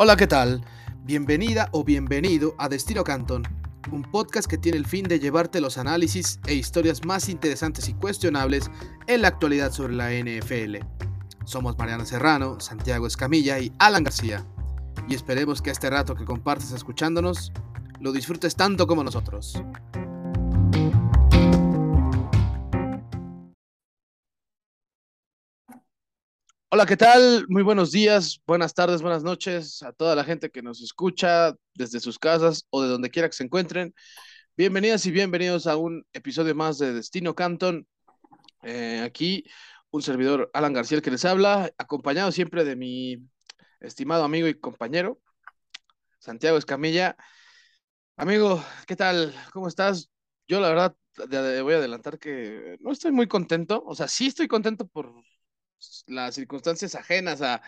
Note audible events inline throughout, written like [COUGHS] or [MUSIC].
Hola, ¿qué tal? Bienvenida o bienvenido a Destino Canton, un podcast que tiene el fin de llevarte los análisis e historias más interesantes y cuestionables en la actualidad sobre la NFL. Somos Mariana Serrano, Santiago Escamilla y Alan García. Y esperemos que este rato que compartes escuchándonos lo disfrutes tanto como nosotros. Hola, ¿qué tal? Muy buenos días, buenas tardes, buenas noches a toda la gente que nos escucha desde sus casas o de donde quiera que se encuentren. Bienvenidas y bienvenidos a un episodio más de Destino Canton. Eh, aquí un servidor Alan García que les habla, acompañado siempre de mi estimado amigo y compañero Santiago Escamilla. Amigo, ¿qué tal? ¿Cómo estás? Yo la verdad voy a adelantar que no estoy muy contento, o sea, sí estoy contento por las circunstancias ajenas a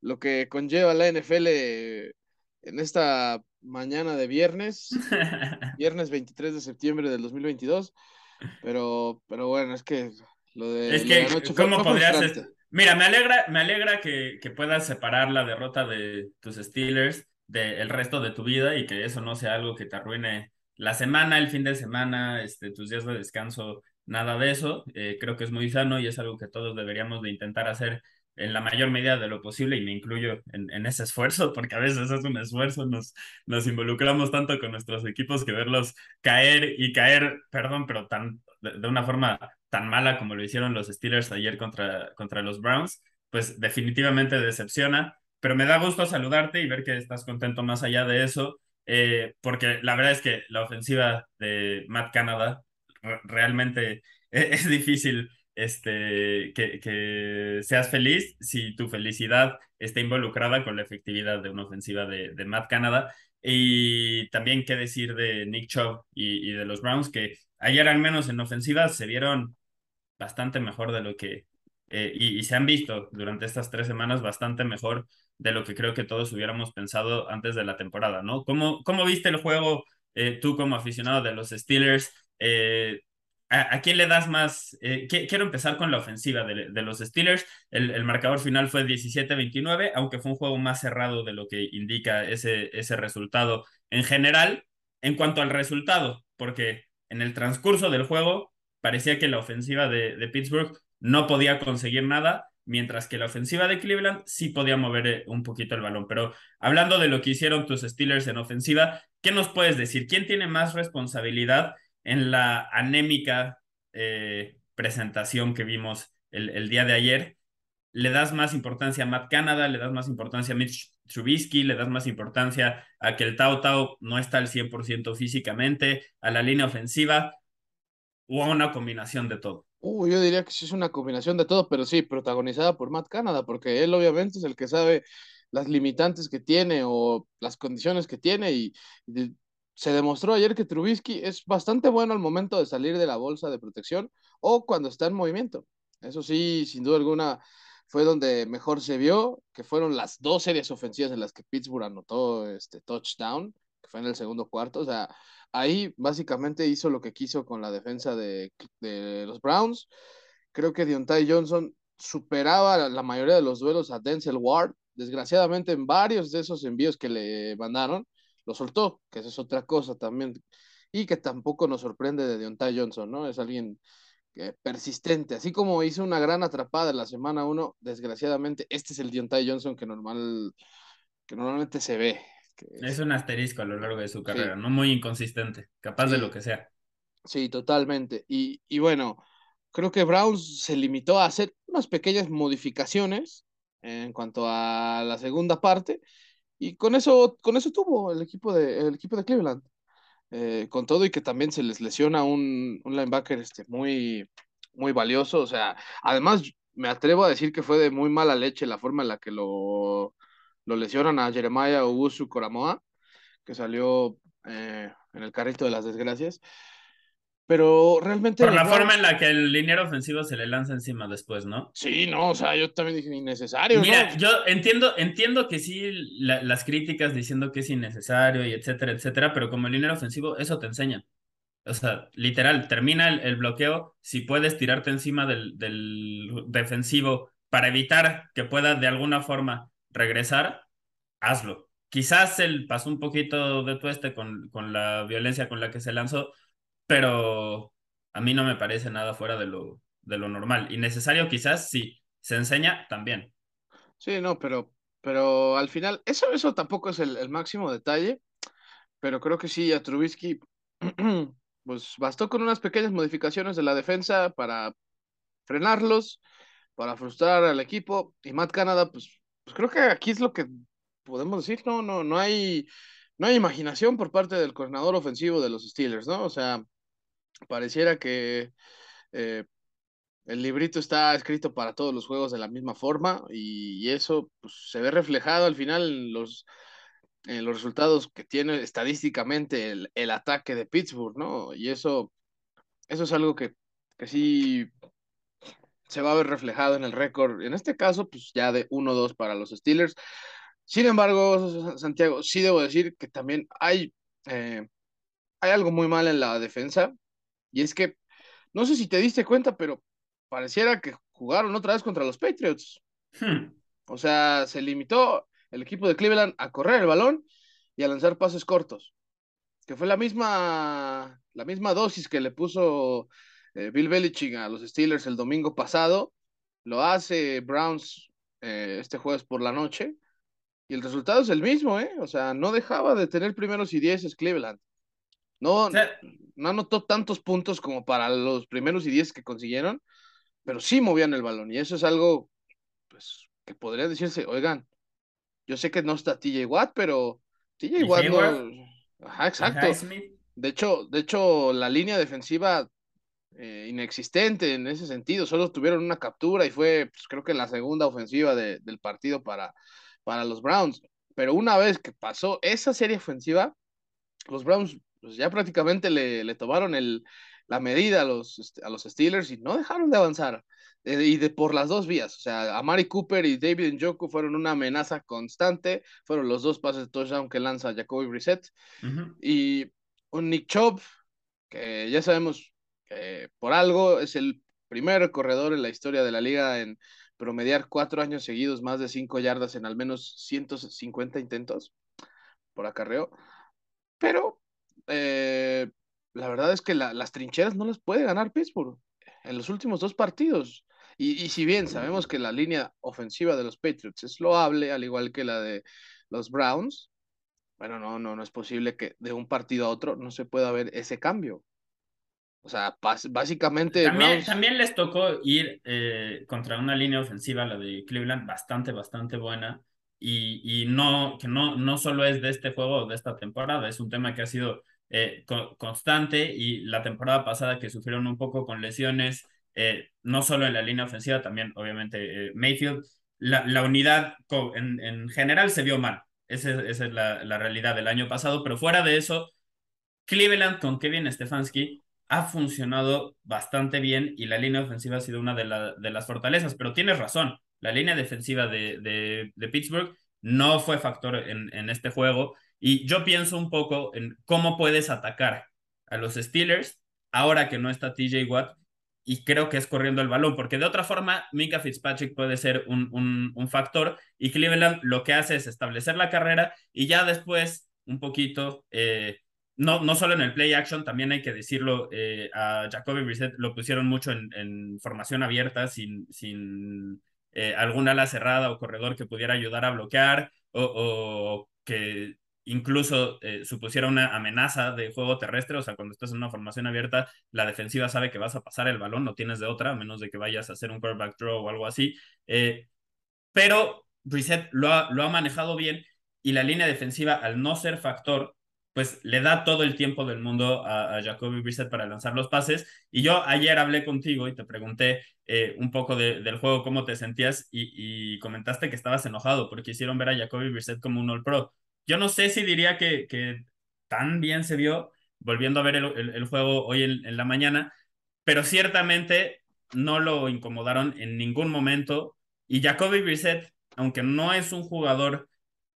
lo que conlleva la NFL en esta mañana de viernes, [LAUGHS] viernes 23 de septiembre del 2022. Pero, pero bueno, es que lo de, es que, ¿cómo podrías? Mira, me alegra, me alegra que, que, puedas separar la derrota de tus Steelers del resto de tu vida y que eso no sea algo que te arruine la semana, el fin de semana, este, tus días de descanso nada de eso. Eh, creo que es muy sano y es algo que todos deberíamos de intentar hacer en la mayor medida de lo posible y me incluyo en, en, ese esfuerzo, porque a veces es un esfuerzo, nos, nos involucramos tanto con nuestros equipos que verlos caer y caer, perdón, pero tan, de, una forma tan mala como lo hicieron los Steelers ayer contra, contra los Browns, pues definitivamente decepciona, pero me da gusto saludarte y ver que estás contento más allá de eso, eh, porque la verdad es que la ofensiva de Matt Canada realmente e-, [LAUGHS] es, difícil este, que, que, seas feliz si tu felicidad está involucrada con la efectividad de una ofensiva de, de Matt Canada. Y también qué decir de Nick Chubb y, y, de los Browns, que ayer al menos en ofensiva se vieron bastante mejor de lo que, eh, y, y, se han visto durante estas tres semanas bastante mejor de lo que creo que todos hubiéramos pensado antes de la temporada, ¿no? ¿Cómo, cómo viste el juego eh, tú como aficionado de los Steelers? Eh, ¿a, quién le das más? Eh, quiero empezar con la ofensiva de, los Steelers. El, marcador final fue 17-29, aunque fue un juego más cerrado de lo que indica ese, ese resultado en general. En cuanto al resultado, porque en el transcurso del juego parecía que la ofensiva de, de Pittsburgh no podía conseguir nada, mientras que la ofensiva de Cleveland sí podía mover eh, un poquito el balón. Pero hablando de lo que hicieron tus Steelers en ofensiva, ¿qué nos puedes decir? ¿Quién tiene más responsabilidad en la anémica eh, presentación que vimos el, día de ayer, le das más importancia a Matt Canada, le das más importancia a Mitch Trubisky, le das más importancia a que el Tao Tao no está al 100% físicamente, a la línea ofensiva, o a una combinación de todo. Uh, yo diría que sí es una combinación de todo, pero sí, protagonizada por Matt Canada, porque él obviamente es el que sabe las limitantes que tiene o las condiciones que tiene y se demostró ayer que Trubisky es bastante bueno al momento de salir de la bolsa de protección o cuando está en movimiento. Eso sí, sin duda alguna, fue donde mejor se vio, que fueron las dos series ofensivas en las que Pittsburgh anotó este touchdown, que fue en el segundo cuarto. O sea, ahí básicamente hizo lo que quiso con la defensa de, los Browns. Creo que Deontay Johnson superaba la mayoría de los duelos a Denzel Ward. Desgraciadamente, en varios de esos envíos que le mandaron, lo soltó, que esa es otra cosa también, y que tampoco nos sorprende de Deontay Johnson, ¿no? Es alguien persistente, así como hizo una gran atrapada en la semana 1, desgraciadamente, este es el Deontay Johnson que, normal, que normalmente se ve. es... un asterisco a lo largo de su carrera, no muy inconsistente, capaz de lo que sea. Sí, totalmente. Y, y bueno, creo que Browns se limitó a hacer unas pequeñas modificaciones en cuanto a la segunda parte, y con eso, con eso tuvo el equipo de, el equipo de Cleveland. Eh, con todo y que también se les lesiona un, linebacker este, muy, muy valioso. O sea, además me atrevo a decir que fue de muy mala leche la forma en la que lo, lo lesionan a Jeremiah Ugusu Coramoa, que salió eh, en el carrito de las desgracias. Pero realmente. Por la forma en la que el liniero ofensivo se le lanza encima después, ¿no? Sí, no, o sea, yo también dije innecesario. Mira, yo entiendo, entiendo que sí, las críticas diciendo que es innecesario y etcétera, etcétera, pero como el liniero ofensivo, eso te enseña. O sea, literal, termina el, bloqueo. Si puedes tirarte encima del, del defensivo para evitar que pueda de alguna forma regresar, hazlo. quizás él pasó un poquito de tueste con, con la violencia con la que se lanzó, pero a mí no me parece nada fuera de lo, de lo normal. Y necesario quizás sí, se enseña también. Sí, no, pero, pero al final, eso, eso tampoco es el, máximo detalle, pero creo que sí, a Trubisky, [CLEARS THROAT] pues bastó con unas pequeñas modificaciones de la defensa para frenarlos, para frustrar al equipo, y Matt Canada, pues, pues creo que aquí es lo que podemos decir, no, no, no hay, no hay imaginación por parte del coordinador ofensivo de los Steelers, ¿no? O sea, pareciera que eh, el librito está escrito para todos los juegos de la misma forma y, eso pues, se ve reflejado al final en los, los resultados que tiene estadísticamente el, ataque de Pittsburgh, ¿no? Y eso, eso es algo que, que sí se va a ver reflejado en el récord. En este caso, pues ya de 1-2 para los Steelers. Sin embargo, Santiago, sí debo decir que también hay, eh, hay algo muy mal en la defensa. Y es que, no sé si te diste cuenta, pero pareciera que jugaron otra vez contra los Patriots. Hmm. O sea, se limitó el equipo de Cleveland a correr el balón y a lanzar pases cortos, que fue la misma, la misma dosis que le puso eh, Bill Belichick a los Steelers el domingo pasado. Lo hace Browns eh, este jueves por la noche y el resultado es el mismo, ¿eh? O sea, no dejaba de tener primeros y dieces Cleveland. No, no anotó tantos puntos como para los primeros y diez que consiguieron, pero sí movían el balón. Y eso es algo, pues, que podría decirse, oigan, yo sé que no está TJ Watt, pero TJ Watt no. Ajá, exacto. De hecho, de hecho, la línea defensiva eh, inexistente en ese sentido, solo tuvieron una captura y fue, pues, creo que la segunda ofensiva del partido para, para los Browns. Pero una vez que pasó esa serie ofensiva, los Browns pues, ya prácticamente le, le tomaron el, la medida a los, este, a los Steelers y no dejaron de avanzar. Eh, y de por las dos vías. O sea, Amari Cooper y David Njoku fueron una amenaza constante. Fueron los dos pases de touchdown que lanza Jacoby Brissett. Y un Nick Chubb, que ya sabemos que por algo es el primer corredor en la historia de la liga en promediar cuatro años seguidos más de cinco yardas en al menos 150 intentos por acarreo. Pero eh, la verdad es que las trincheras no las puede ganar Pittsburgh en los últimos dos partidos. Y, si bien sabemos que la línea ofensiva de los Patriots es loable, al igual que la de los Browns, bueno, no, no, no es posible que de un partido a otro no se pueda ver ese cambio. O sea, básicamente. También, les tocó ir eh, contra una línea ofensiva, la de Cleveland, bastante, bastante buena. Y, y no, que no, no solo es de este juego, de esta temporada, es un tema que ha sido eh, constante y la temporada pasada que sufrieron un poco con lesiones, eh, no solo en la línea ofensiva, también obviamente eh, Mayfield, la, la unidad en, en, general se vio mal. Esa, es la, la, realidad del año pasado, pero fuera de eso, Cleveland con Kevin Stefanski ha funcionado bastante bien y la línea ofensiva ha sido una de, la, de las fortalezas, pero tienes razón, la línea defensiva de, de, de Pittsburgh no fue factor en, en este juego y yo pienso un poco en cómo puedes atacar a los Steelers ahora que no está TJ Watt y creo que es corriendo el balón, porque de otra forma Mika Fitzpatrick puede ser un, un, factor y Cleveland lo que hace es establecer la carrera y ya después un poquito, eh, no, no solo en el play action, también hay que decirlo, eh, a Jacoby Brissett lo pusieron mucho en, formación abierta sin, sin eh, algún ala cerrada o corredor que pudiera ayudar a bloquear o que incluso eh, supusiera una amenaza de juego terrestre, o sea, cuando estás en una formación abierta, la defensiva sabe que vas a pasar el balón, no tienes de otra, a menos de que vayas a hacer un quarterback draw o algo así. Eh, pero Reset lo ha, lo ha manejado bien y la línea defensiva, al no ser factor, pues le da todo el tiempo del mundo a, Jacoby Brissett para lanzar los pases. Y yo ayer hablé contigo y te pregunté eh, un poco del juego, cómo te sentías y, y, comentaste que estabas enojado porque hicieron ver a Jacoby Brissett como un All Pro. Yo no sé si diría que, tan bien se vio volviendo a ver el, juego hoy en, la mañana, pero ciertamente no lo incomodaron en ningún momento. Y Jacoby Brissett, aunque no es un jugador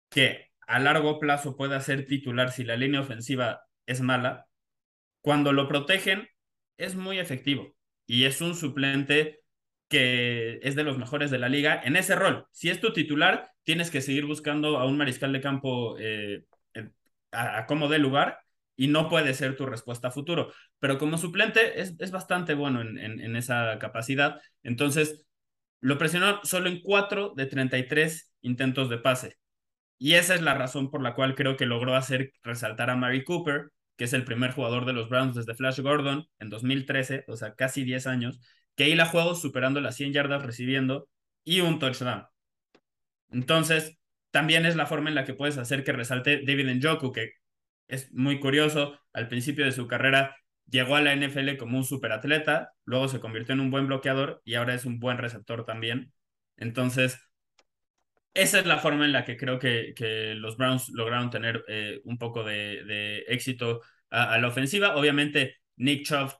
que a largo plazo pueda ser titular si la línea ofensiva es mala, cuando lo protegen es muy efectivo y es un suplente que es de los mejores de la liga en ese rol. Si es tu titular, tienes que seguir buscando a un mariscal de campo eh, a, como de lugar y no puede ser tu respuesta a futuro. Pero como suplente es, es bastante bueno en, en, esa capacidad. Entonces, lo presionó solo en 4 de 33 intentos de pase. Y esa es la razón por la cual creo que logró hacer resaltar a Mary Cooper, que es el primer jugador de los Browns desde Flash Gordon en 2013, o sea, casi 10 años, que ahí la jugó superando las 100 yardas recibiendo y un touchdown. Entonces, también es la forma en la que puedes hacer que resalte David Njoku, que es muy curioso. Al principio de su carrera llegó a la NFL como un superatleta, luego se convirtió en un buen bloqueador y ahora es un buen receptor también. Entonces, esa es la forma en la que creo que, que los Browns lograron tener eh, un poco de, éxito a, la ofensiva. Obviamente, Nick Chubb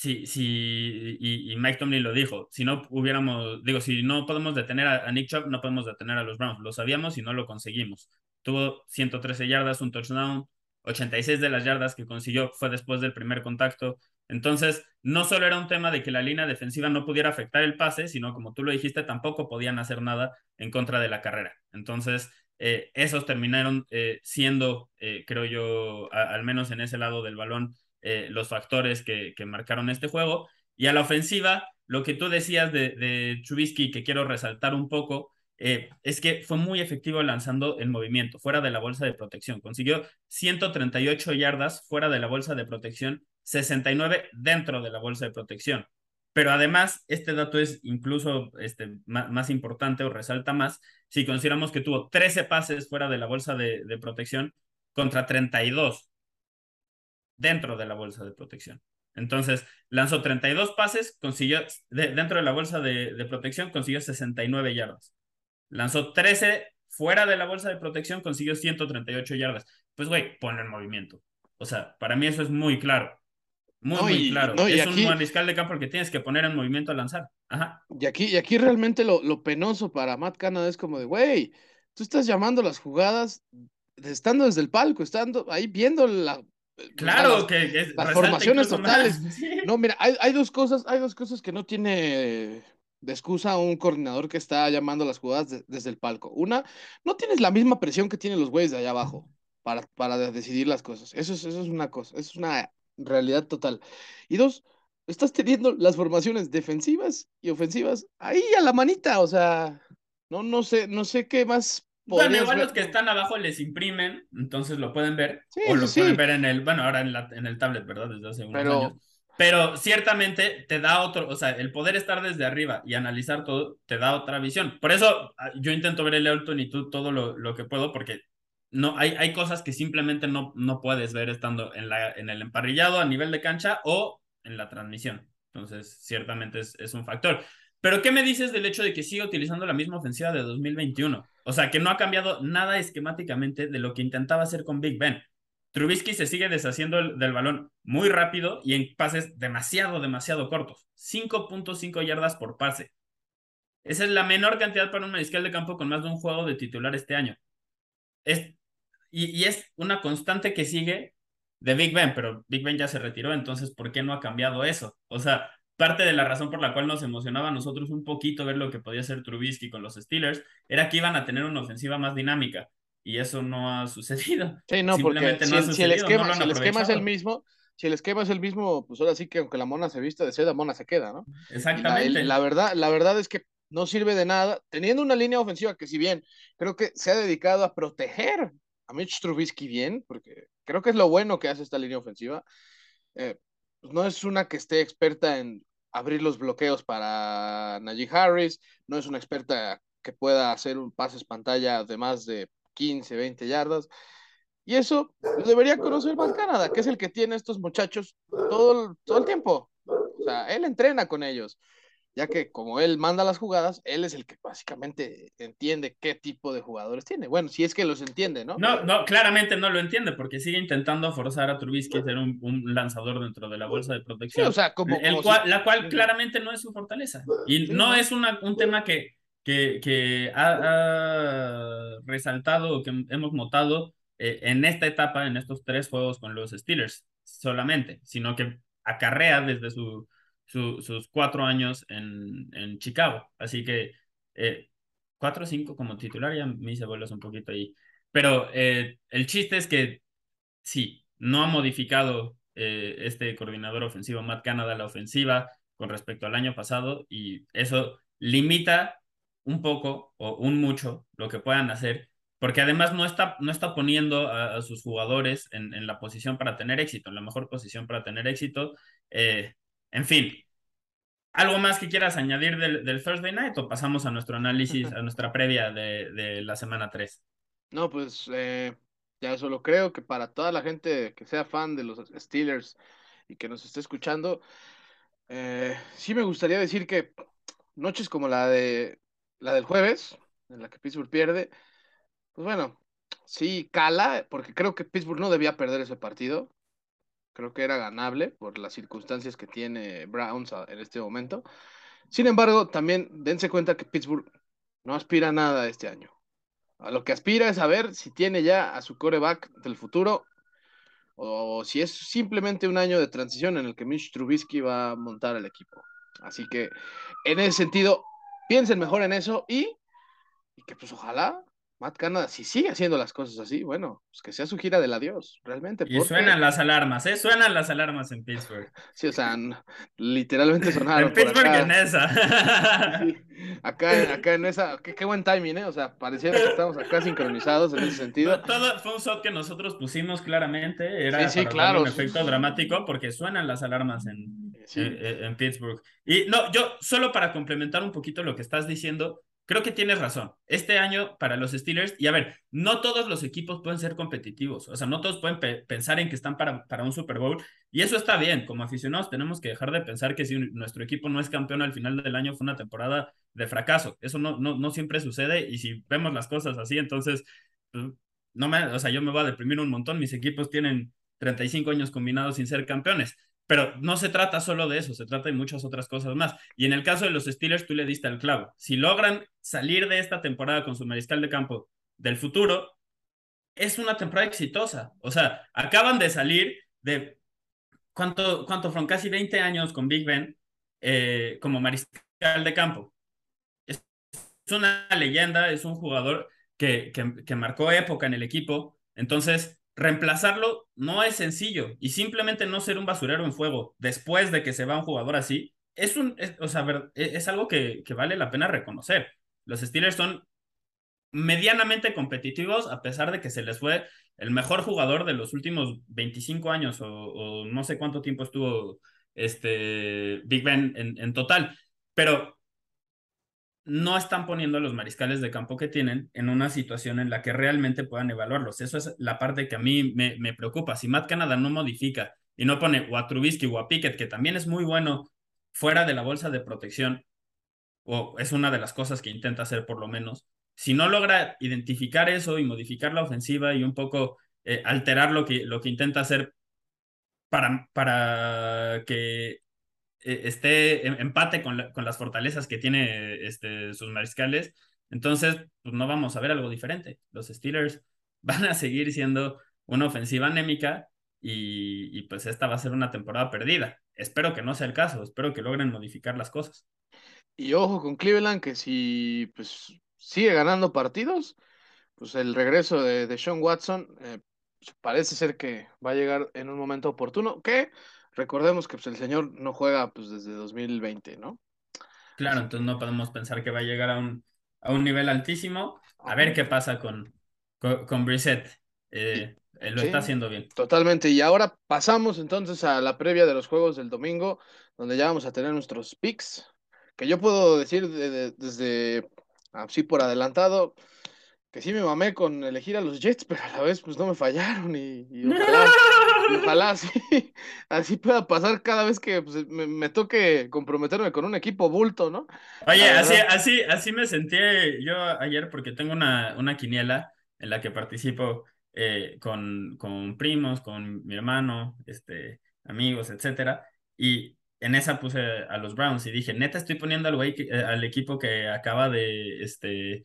Sí, sí, y, Mike Tomlin lo dijo, si no hubiéramos, digo, si no podemos detener a, Nick Chubb, no podemos detener a los Browns, lo sabíamos y no lo conseguimos. Tuvo 113 yardas, un touchdown, 86 de las yardas que consiguió fue después del primer contacto. Entonces, no solo era un tema de que la línea defensiva no pudiera afectar el pase, sino como tú lo dijiste, tampoco podían hacer nada en contra de la carrera. Entonces, eh, esos terminaron eh, siendo, eh, creo yo, al menos en ese lado del balón, eh, los factores que, que, marcaron este juego. Y a la ofensiva, lo que tú decías de, Chubisky, que quiero resaltar un poco, eh, es que fue muy efectivo lanzando el movimiento, fuera de la bolsa de protección. Consiguió 138 yardas fuera de la bolsa de protección, 69 dentro de la bolsa de protección. Pero además, este dato es incluso este, más, importante o resalta más si consideramos que tuvo 13 pases fuera de la bolsa de protección contra 32 dentro de la bolsa de protección. Entonces, lanzó 32 pases, consiguió, dentro de la bolsa de, protección, consiguió 69 yardas. Lanzó 13 fuera de la bolsa de protección, consiguió 138 yardas. Pues, güey, pone en movimiento. O sea, para mí eso es muy claro. Muy, muy claro. es un mariscal de campo que tienes que poner en movimiento a lanzar. Ajá. Y aquí, y aquí realmente lo, lo penoso para Matt Canada es como de, güey, tú estás llamando las jugadas estando desde el palco, estando ahí viendo la Claro, que, las formaciones totales. [LAUGHS] No, mira, hay, hay, dos cosas, hay dos cosas que no tiene de excusa un coordinador que está llamando las jugadas desde el palco. Una, no tienes la misma presión que tienen los güeyes de allá abajo para, para decidir las cosas. Eso es, eso es una cosa, eso es una realidad total. Y dos, estás teniendo las formaciones defensivas y ofensivas ahí a la manita, o sea, no, no sé, no sé qué más bueno, igual los que están abajo les imprimen, entonces lo pueden ver. o lo pueden ver en el, bueno, ahora en, la, en el tablet, ¿verdad? Desde hace unos Pero... años. Pero ciertamente te da otro, o sea, el poder estar desde arriba y analizar todo te da otra visión. Por eso ah, yo intento ver el Elton y tú todo lo, lo que puedo, porque no, hay, hay cosas que simplemente no, no puedes ver estando en, la, en el emparrillado a nivel de cancha o en la transmisión. Entonces, ciertamente es, es un factor. Pero, ¿qué me dices del hecho de que siga utilizando la misma ofensiva de 2021? O sea, que no ha cambiado nada esquemáticamente de lo que intentaba hacer con Big Ben. Trubisky se sigue deshaciendo del balón muy rápido y en pases demasiado, demasiado cortos. 5.5 yardas por pase. Esa es la menor cantidad para un mariscal de campo con más de un juego de titular este año. Es, y, y es una constante que sigue de Big Ben, pero Big Ben ya se retiró, entonces, ¿por qué no ha cambiado eso? O sea, parte de la razón por la cual nos emocionaba a nosotros un poquito ver lo que podía hacer Trubisky con los Steelers era que iban a tener una ofensiva más dinámica y eso no ha [LAUGHS] sucedido. Sí, no, porque si, el esquema, es el mismo, si el esquema es el mismo, pues ahora sí que aunque la mona se vista de seda, mona se queda, ¿no? Exactamente. La, verdad, la verdad es que no sirve de nada, teniendo una línea ofensiva que si bien creo que se ha dedicado a proteger a Mitch Trubisky bien, porque creo que es lo bueno que hace esta línea ofensiva, eh, pues no es una que esté experta en abrir los bloqueos para Najee Harris, no es una experta que pueda hacer un pases pantalla de más de 15, 20 yardas. Y eso debería conocer más Canadá, que es el que tiene estos muchachos todo, todo el tiempo. O sea, él entrena con ellos ya que como él manda las jugadas, él es el que básicamente entiende qué tipo de jugadores tiene. Bueno, si es que los entiende, ¿no? No, no, claramente no lo entiende porque sigue intentando forzar a Trubisky a ser un, lanzador dentro de la bolsa de protección. o sea, como, la cual claramente no es su fortaleza. Y no es una, un tema que, que, que ha, resaltado o que hemos notado eh, en esta etapa, en estos tres juegos con los Steelers solamente, sino que acarrea desde su sus cuatro años en, en Chicago. Así que eh, cuatro o cinco como titular, ya me hice bolas un poquito ahí. Pero eh, el chiste es que sí, no ha modificado eh, este coordinador ofensivo, Matt Canada, la ofensiva con respecto al año pasado y eso limita un poco o un mucho lo que puedan hacer, porque además no está, no está poniendo a, sus jugadores en, en, la posición para tener éxito, en la mejor posición para tener éxito. En fin, ¿algo más que quieras añadir del, del, Thursday Night o pasamos a nuestro análisis, [LAUGHS] a nuestra previa de, de la semana 3? No, pues eh, ya solo creo que para toda la gente que sea fan de los Steelers y que nos esté escuchando, eh, sí me gustaría decir que noches como la de la del jueves, en la que Pittsburgh pierde, pues bueno, sí cala, porque creo que Pittsburgh no debía perder ese partido. Creo que era ganable por las circunstancias que tiene Browns en este momento. Sin embargo, también dense cuenta que Pittsburgh no aspira a nada este año. A lo que aspira es a ver si tiene ya a su coreback del futuro o si es simplemente un año de transición en el que Mitch Trubisky va a montar el equipo. Así que en ese sentido, piensen mejor en eso y, y que pues ojalá Matt Canada, si sigue haciendo las cosas así, bueno, pues que sea su gira del adiós, realmente. Y suenan las alarmas, ¿eh? Suenan las alarmas en Pittsburgh. [LAUGHS] Sí, o sea, literalmente sonaron. en Pittsburgh en esa. [LAUGHS] sí, acá, acá en esa, qué, qué, buen timing, ¿eh? O sea, pareciera que estamos acá sincronizados en ese sentido. Todo fue un shot que nosotros pusimos claramente, era sí, sí, claro, un efecto dramático porque suenan las alarmas en, en, en Pittsburgh. Y no, yo solo para complementar un poquito lo que estás diciendo, creo que tienes razón. Este año para los Steelers, y a ver, no todos los equipos pueden ser competitivos, o sea, no todos pueden pensar en que están para, para un Super Bowl, y eso está bien. Como aficionados tenemos que dejar de pensar que si nuestro equipo no es campeón al final del año fue una temporada de fracaso. Eso no, no, no siempre sucede, y si vemos las cosas así, entonces, pues, no me, o sea, yo me voy a deprimir un montón. Mis equipos tienen 35 años combinados sin ser campeones. Pero no se trata solo de eso, se trata de muchas otras cosas más. Y en el caso de los Steelers, tú le diste al clavo. Si logran salir de esta temporada con su mariscal de campo del futuro, es una temporada exitosa. O sea, acaban de salir de, ¿cuánto, cuánto fueron? Casi 20 años con Big Ben eh, como mariscal de campo. Es, una leyenda, es un jugador que, que, que marcó época en el equipo. Entonces, reemplazarlo no es sencillo y simplemente no ser un basurero en fuego después de que se va un jugador así, es, un, o sea, e, es, algo que, que, vale la pena reconocer. Los Steelers son medianamente competitivos a pesar de que se les fue el mejor jugador de los últimos 25 años o, no sé cuánto tiempo estuvo este Big Ben en, en total. Pero no están poniendo a los mariscales de campo que tienen en una situación en la que realmente puedan evaluarlos. Eso es la parte que a mí me, me preocupa. Si Matt Canada no modifica y no pone o a Trubisky o a Pickett, que también es muy bueno fuera de la bolsa de protección, o es una de las cosas que intenta hacer por lo menos, si no logra identificar eso y modificar la ofensiva y un poco eh, alterar lo que, lo que intenta hacer para, para que esté en empate con, con, las fortalezas que tiene este, sus mariscales, entonces pues no vamos a ver algo diferente. Los Steelers [LAUGHS] van a seguir siendo una ofensiva anémica y, y, pues esta va a ser una temporada perdida. Espero que no sea el caso, espero que logren modificar las cosas. Y ojo con Cleveland, que si pues sigue ganando partidos, pues el regreso de, de Sean Watson eh, parece ser que va a llegar en un momento oportuno, que Recordemos que pues, el señor no juega pues, desde 2020, ¿no? Claro, entonces no podemos pensar que va a llegar a un, a un nivel altísimo. A ver qué pasa con, con, con Brissett. Eh, él lo está haciendo bien. Totalmente. Y ahora pasamos entonces a la previa de los juegos del domingo, donde ya vamos a tener nuestros picks, que yo puedo decir desde así por adelantado que sí me mamé con elegir a los Jets, [LAUGHS] pero a la vez pues no me fallaron y, [LAUGHS] ojalá, [LAUGHS] así, pueda pasar cada vez que pues, me, toque comprometerme con un equipo bulto, ¿no? Oye, así, así, así me sentí yo ayer porque tengo una, una quiniela en la que participo eh, con, con primos, con mi hermano, este, amigos, etcétera, y en esa puse a los Browns y dije, neta, estoy poniendo al, eh, al equipo que acaba de, este,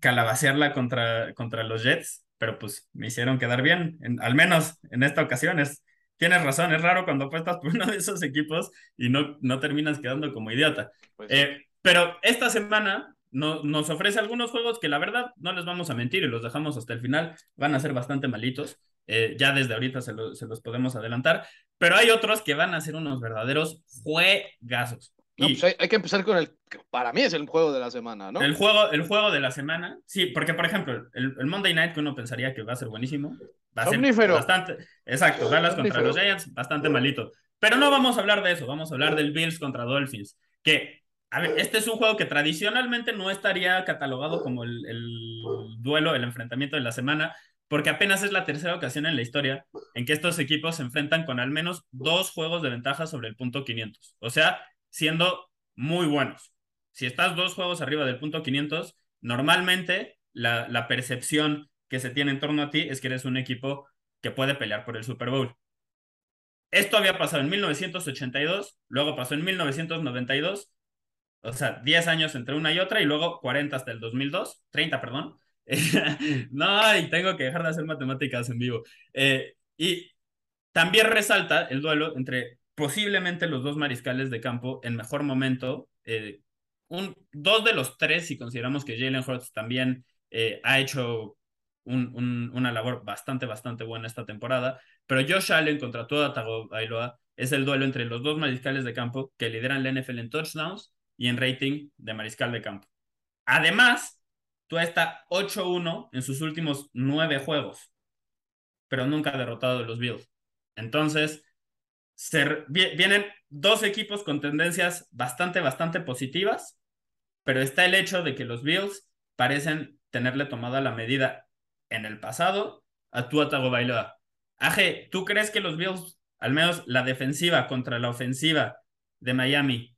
calabacearla contra, contra los Jets, pero pues me hicieron quedar bien, al menos en esta ocasión es, tienes razón, es raro cuando apuestas por [LAUGHS] uno de esos equipos y no, no terminas quedando como idiota. Pues eh, pero esta semana no, nos ofrece algunos juegos que la verdad no les vamos a mentir y los dejamos hasta el final, van a ser bastante malitos. Eh, ya desde ahorita se, se, los podemos adelantar, pero hay otros que van a ser unos verdaderos juegazos. No, pues hay, que empezar con el que para mí es el juego de la semana, ¿no? El juego, el juego de la semana, sí, porque por ejemplo, el, el Monday Night que uno pensaría que va a ser buenísimo, va a ser bastante, exacto, Dallas contra los Giants, bastante malito. Pero no vamos a hablar de eso, vamos a hablar del Bills contra Dolphins, que, a ver, este es un juego que tradicionalmente no estaría catalogado como el, el duelo, el enfrentamiento de la semana, porque apenas es la tercera ocasión en la historia en que estos equipos se enfrentan con al menos dos juegos de ventaja sobre el punto 500. O sea, siendo muy buenos. Si estás dos juegos arriba del punto 500, normalmente la, percepción que se tiene en torno a ti es que eres un equipo que puede pelear por el Super Bowl. Esto había pasado en 1982, luego pasó en 1992, o sea, 10 años entre una y otra, y luego 40 hasta el 2002, 30, perdón. [LAUGHS] no, y tengo que dejar de hacer matemáticas en vivo. Eh, y también resalta el duelo entre posiblemente los dos mariscales de campo en mejor momento. Eh, un, dos de los tres, si consideramos que Jalen Hurts también eh, ha hecho un, una labor bastante, bastante buena esta temporada, pero Josh Allen contra Tua Tagovailoa es el duelo entre los dos mariscales de campo que lideran la NFL en touchdowns y en rating de mariscal de campo. Además, Tua está 8-1 en sus últimos nueve juegos, pero nunca ha derrotado a los Bills. Entonces, vienen dos equipos con tendencias bastante, bastante positivas, pero está el hecho de que los Bills parecen tenerle tomada la medida en el pasado a Tua Tagovailoa. Aje, ¿tú crees que los Bills, al menos la defensiva contra la ofensiva de Miami,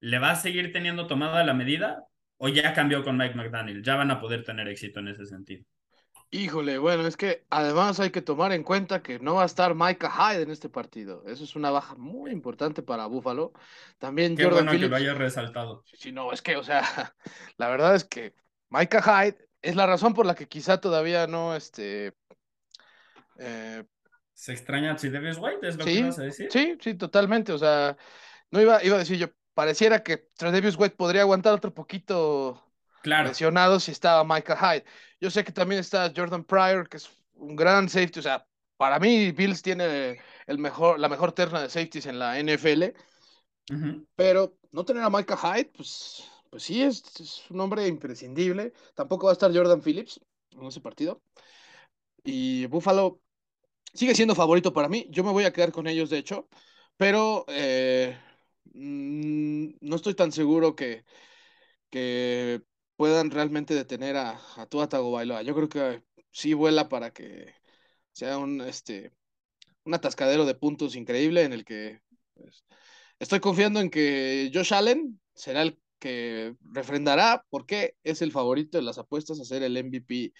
le va a seguir teniendo tomada la medida o ya cambió con Mike McDaniel? Ya van a poder tener éxito en ese sentido. Híjole, bueno, es que además hay que tomar en cuenta que no va a estar Micah Hyde en este partido. Eso es una baja muy importante para Buffalo. También Qué Jordan bueno que lo haya resaltado. Sí, no, es que, o sea, [LAUGHS] la verdad es que Micah Hyde es la razón por la que quizá todavía no, este... Eh, ¿Se extraña a Davis White? ¿Es lo que vas a decir? Sí, sí, totalmente. O sea, no iba, iba a decir yo, pareciera que Davis White podría aguantar otro poquito claro. lesionado si estaba Micah Hyde. Yo sé que también está Jordan Pryor, que es un gran safety. O sea, para mí, Bills tiene el mejor, la mejor terna de safeties en la NFL. Pero no tener a Micah Hyde, pues, pues sí, es, un hombre imprescindible. Tampoco va a estar Jordan Phillips en ese partido. Y Buffalo sigue siendo favorito para mí. Yo me voy a quedar con ellos, de hecho. Pero eh, mm, no estoy tan seguro que, que puedan realmente detener a, a Tua Tagovailoa. Yo creo que sí vuela para que sea un, este, un atascadero de puntos increíble en el que pues, estoy confiando en que Josh Allen será el que refrendará porque es el favorito de las apuestas a ser el MVP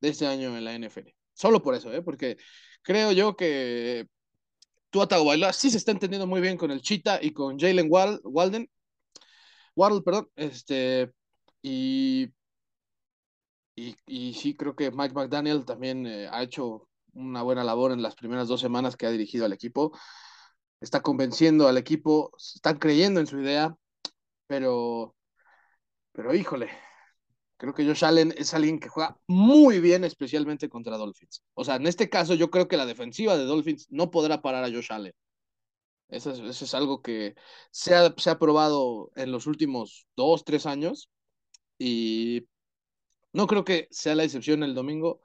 de este año en la NFL. Solo por eso, ¿eh? porque creo yo que Tua Tagovailoa sí se está entendiendo muy bien con el Cheetah y con Jalen Walden. Waddle, perdón, este, y, y, sí, creo que Mike McDaniel también eh, ha hecho una buena labor en las primeras dos semanas que ha dirigido al equipo. Está convenciendo al equipo, están creyendo en su idea, pero, pero híjole, creo que Josh Allen es alguien que juega muy bien, especialmente contra Dolphins. O sea, en este caso yo creo que la defensiva de Dolphins no podrá parar a Josh Allen. Eso es, algo que se ha, se ha probado en los últimos dos, tres años y no creo que sea la excepción el domingo,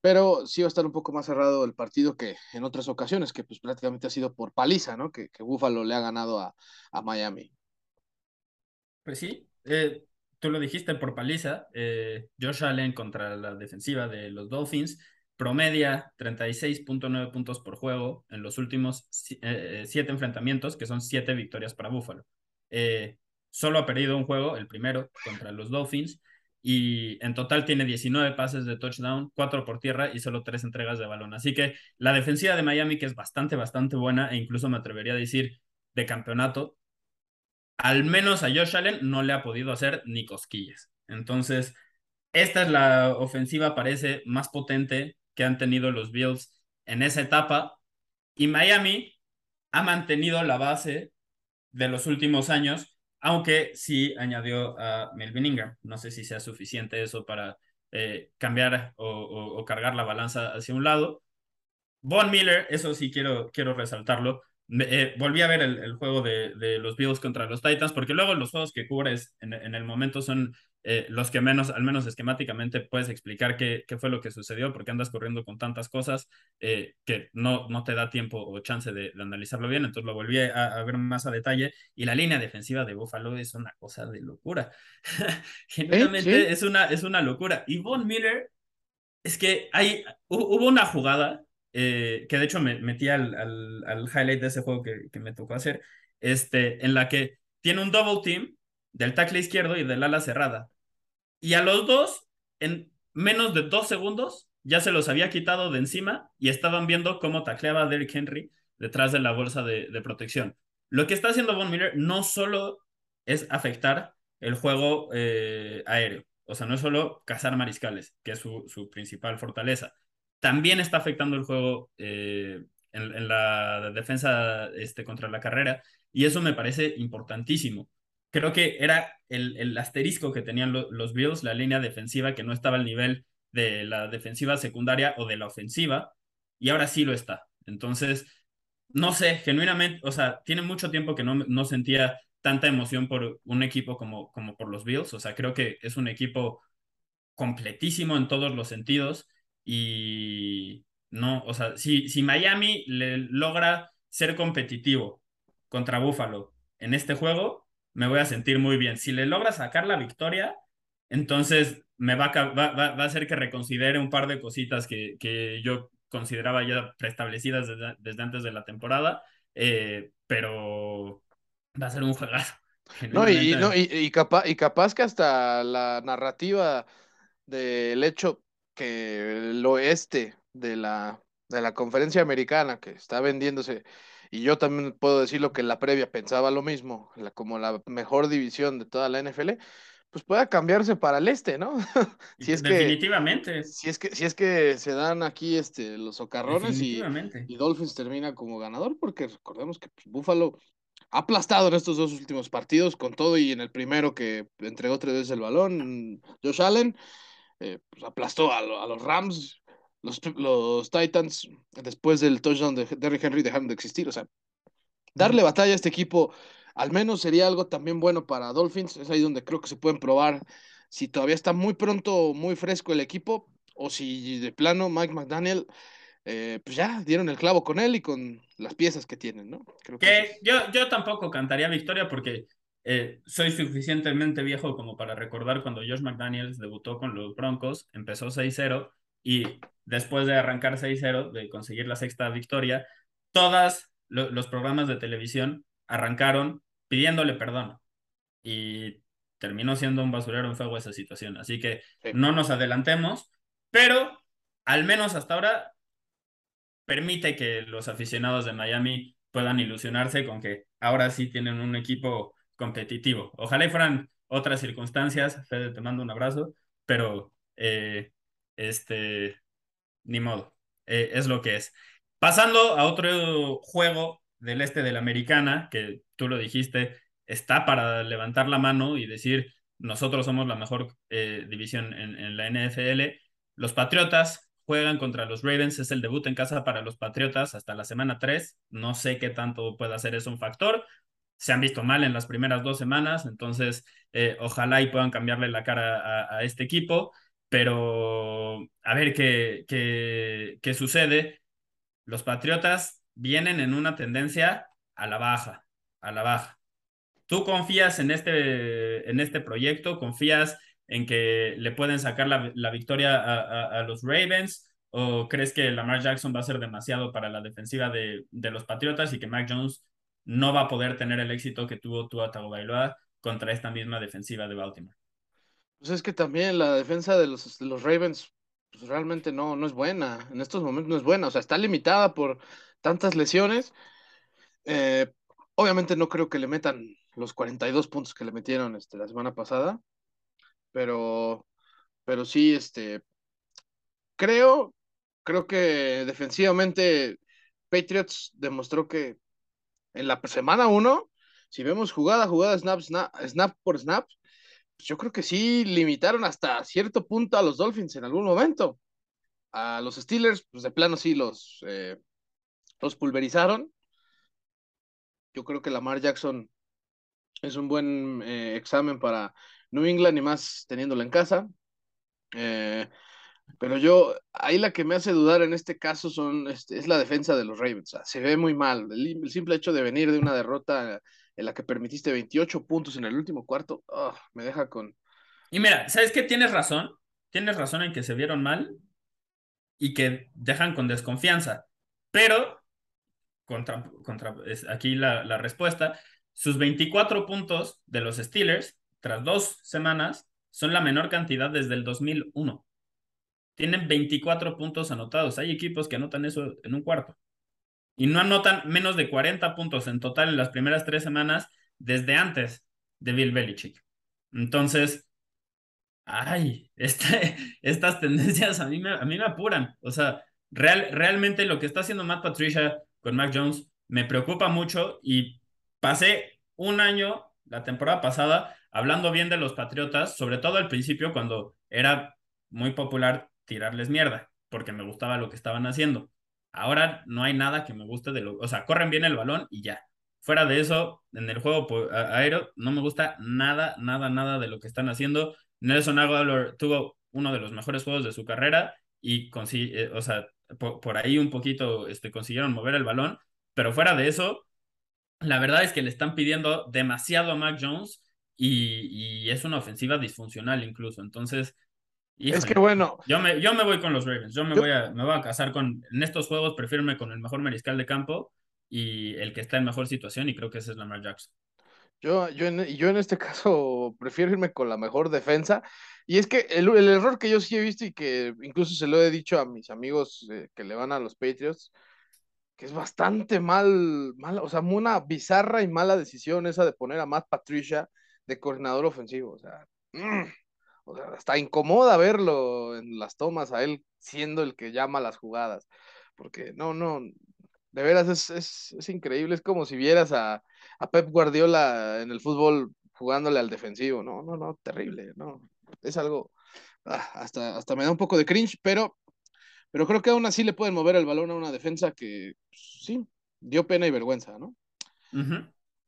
pero sí va a estar un poco más cerrado el partido que en otras ocasiones, que pues prácticamente ha sido por paliza, ¿no? Que, que Buffalo le ha ganado a, a Miami. Pues sí, eh, tú lo dijiste por paliza, eh, Josh Allen contra la defensiva de los Dolphins promedia 36.9 puntos por juego en los últimos eh, siete enfrentamientos, que son siete victorias para Buffalo. Eh, solo ha perdido un juego, el primero, contra los Dolphins, y en total tiene 19 pases de touchdown, 4 por tierra y solo 3 entregas de balón. Así que la defensiva de Miami, que es bastante, bastante buena, e incluso me atrevería a decir de campeonato, al menos a Josh Allen no le ha podido hacer ni cosquillas. Entonces, esta es la ofensiva, parece más potente que han tenido los Bills en esa etapa. Y Miami ha mantenido la base de los últimos años, aunque sí añadió a Melvin Ingram. No sé si sea suficiente eso para eh, cambiar o, cargar la balanza hacia un lado. Von Miller, eso sí quiero, quiero resaltarlo, eh, volví a ver el, juego de, de, los Bills contra los Titans, porque luego los juegos que cubres en, en el momento son eh, los que menos, al menos esquemáticamente, puedes explicar qué, qué, fue lo que sucedió, porque andas corriendo con tantas cosas eh, que no, no te da tiempo o chance de, de analizarlo bien. Entonces lo volví a, a, ver más a detalle. Y la línea defensiva de Buffalo es una cosa de locura. [LAUGHS] Genuinamente es, una, es una locura. Y Von Miller, es que hay, hubo una jugada eh, que de hecho me metí al, al, al, highlight de ese juego que, que, me tocó hacer, este, en la que tiene un double team del tackle izquierdo y del ala cerrada. Y a los dos, en menos de dos segundos, ya se los había quitado de encima y estaban viendo cómo tacleaba a Derrick Henry detrás de la bolsa de, de protección. Lo que está haciendo Von Miller no solo es afectar el juego eh, aéreo, o sea, no es solo cazar mariscales, que es su, su principal fortaleza, también está afectando el juego eh, en, la defensa este, contra la carrera y eso me parece importantísimo. Creo que era el, el asterisco que tenían lo, los Bills, la línea defensiva que no estaba al nivel de la defensiva secundaria o de la ofensiva y ahora sí lo está. Entonces, no sé, genuinamente, o sea, tiene mucho tiempo que no, no sentía tanta emoción por un equipo como, como por los Bills. O sea, creo que es un equipo completísimo en todos los sentidos y no, o sea, si, si Miami le logra ser competitivo contra Buffalo en este juego, me voy a sentir muy bien. Si le logra sacar la victoria, entonces me va a, va, va, va a hacer que reconsidere un par de cositas que, que yo consideraba ya preestablecidas desde, desde antes de la temporada, eh, pero va a ser un juegazo. No, [LAUGHS] y, no, y, y, capaz, y capaz que hasta la narrativa del hecho que el oeste de la, de la conferencia americana que está vendiéndose, y yo también puedo decirlo que en la previa pensaba lo mismo, la, como la mejor división de toda la NFL, pues pueda cambiarse para el este, ¿no? [LAUGHS] si es Definitivamente. Que, si es que, si es que se dan aquí este, los socarrones y, y, Dolphins termina como ganador, porque recordemos que pues, Buffalo ha aplastado en estos dos últimos partidos, con todo y en el primero que entregó tres veces el balón, Josh Allen, eh, pues aplastó a, a, los Rams, los, los Titans, después del touchdown de Derrick Henry dejaron de existir. O sea, darle batalla a este equipo al menos sería algo también bueno para Dolphins. Es ahí donde creo que se pueden probar si todavía está muy pronto, muy fresco el equipo, o si de plano Mike McDaniel, eh, pues ya dieron el clavo con él y con las piezas que tienen, ¿no? Creo que, que yo, yo tampoco cantaría victoria porque eh, soy suficientemente viejo como para recordar cuando Josh McDaniels debutó con los Broncos, empezó 6-0 y después de arrancar 6-0, de conseguir la sexta victoria, todos lo, los programas de televisión arrancaron pidiéndole perdón y terminó siendo un basurero en fuego esa situación. Así que sí. no nos adelantemos, pero al menos hasta ahora permite que los aficionados de Miami puedan ilusionarse con que ahora sí tienen un equipo competitivo. Ojalá fueran otras circunstancias, Fede, te mando un abrazo, pero eh, este, ni modo, eh, es lo que es. Pasando a otro juego del este de la americana, que tú lo dijiste, está para levantar la mano y decir, nosotros somos la mejor eh, división en, la NFL. Los Patriotas juegan contra los Ravens, es el debut en casa para los Patriotas hasta la semana 3. No sé qué tanto puede hacer eso un factor, se han visto mal en las primeras dos semanas, entonces eh, ojalá y puedan cambiarle la cara a, este equipo, pero a ver qué, qué, qué sucede. Los Patriotas vienen en una tendencia a la baja, a la baja. ¿Tú confías en este, en este proyecto? ¿Confías en que le pueden sacar la, la victoria a, a, a, los Ravens? ¿O crees que Lamar Jackson va a ser demasiado para la defensiva de, de los Patriotas y que Mac Jones no va a poder tener el éxito que tuvo Tua Tagovailoa contra esta misma defensiva de Baltimore. Pues es que también la defensa de los, Ravens pues realmente no, no es buena. En estos momentos no es buena. O sea, está limitada por tantas lesiones. Eh, obviamente no creo que le metan los 42 puntos que le metieron este, la semana pasada. Pero, pero sí, este, creo, creo que defensivamente Patriots demostró que en la semana uno, si vemos jugada, jugada, snap, snap, snap por snap, pues yo creo que sí limitaron hasta cierto punto a los Dolphins en algún momento. A los Steelers, pues de plano sí los, eh, los pulverizaron. Yo creo que Lamar Jackson es un buen eh, examen para New England y más teniéndolo en casa. Eh, pero yo, ahí la que me hace dudar en este caso son, este, es la defensa de los Ravens. se ve muy mal. El, simple hecho de venir de una derrota en la que permitiste 28 puntos en el último cuarto, ah, me deja con... Y mira, ¿sabes qué? Tienes razón. Tienes razón en que se vieron mal y que dejan con desconfianza. Pero, contra, contra aquí la, la respuesta, sus 24 puntos de los Steelers, tras dos semanas, son la menor cantidad desde el 2001. Tienen 24 puntos anotados. Hay equipos que anotan eso en un cuarto. Y no anotan menos de 40 puntos en total en las primeras tres semanas desde antes de Bill Belichick. Entonces, ay, [LAUGHS] este, estas tendencias a mí, me, a mí me apuran. O sea, real, realmente lo que está haciendo Matt Patricia con Mac Jones me preocupa mucho y pasé un año, la temporada pasada, hablando bien de los Patriotas, sobre todo al principio cuando era muy popular tirarles mierda, porque me gustaba lo que estaban haciendo. Ahora no hay nada que me guste de lo, o sea, corren bien el balón y ya. Fuera de eso, en el juego aéreo no me gusta nada, nada, nada de lo que están haciendo. Nelson Aguilar tuvo uno de los mejores juegos de su carrera y eh, o sea, por, ahí un poquito este, consiguieron mover el balón, pero fuera de eso, la verdad es que le están pidiendo demasiado a Mac Jones y, y es una ofensiva disfuncional incluso. Entonces, es que bueno. Yo me, yo me voy con los Ravens. Yo me, Voy a, me voy a casar con. En estos juegos prefiero con el mejor mariscal de campo y el que está en mejor situación, y creo que ese es Lamar Jackson. Yo, yo, en, yo en este [LAUGHS] caso prefiero irme con la mejor defensa. Y es que el, el error que yo sí he visto y que incluso se lo he dicho a mis amigos eh, que le van a los Patriots, que es bastante mal, mal, o sea, una bizarra y mala decisión esa de poner a Matt Patricia de coordinador ofensivo. O sea, mmm o sea, hasta incomoda verlo en las tomas a él siendo el que llama las jugadas. Porque no, no, de veras es, es, es increíble. Es como si vieras a, a, Pep Guardiola en el fútbol jugándole al defensivo. No, no, no, terrible. No, es algo. Ah, hasta, hasta me da un poco de cringe, pero, pero creo que aún así le pueden mover el balón a una defensa que pues, sí, dio pena y vergüenza, ¿no?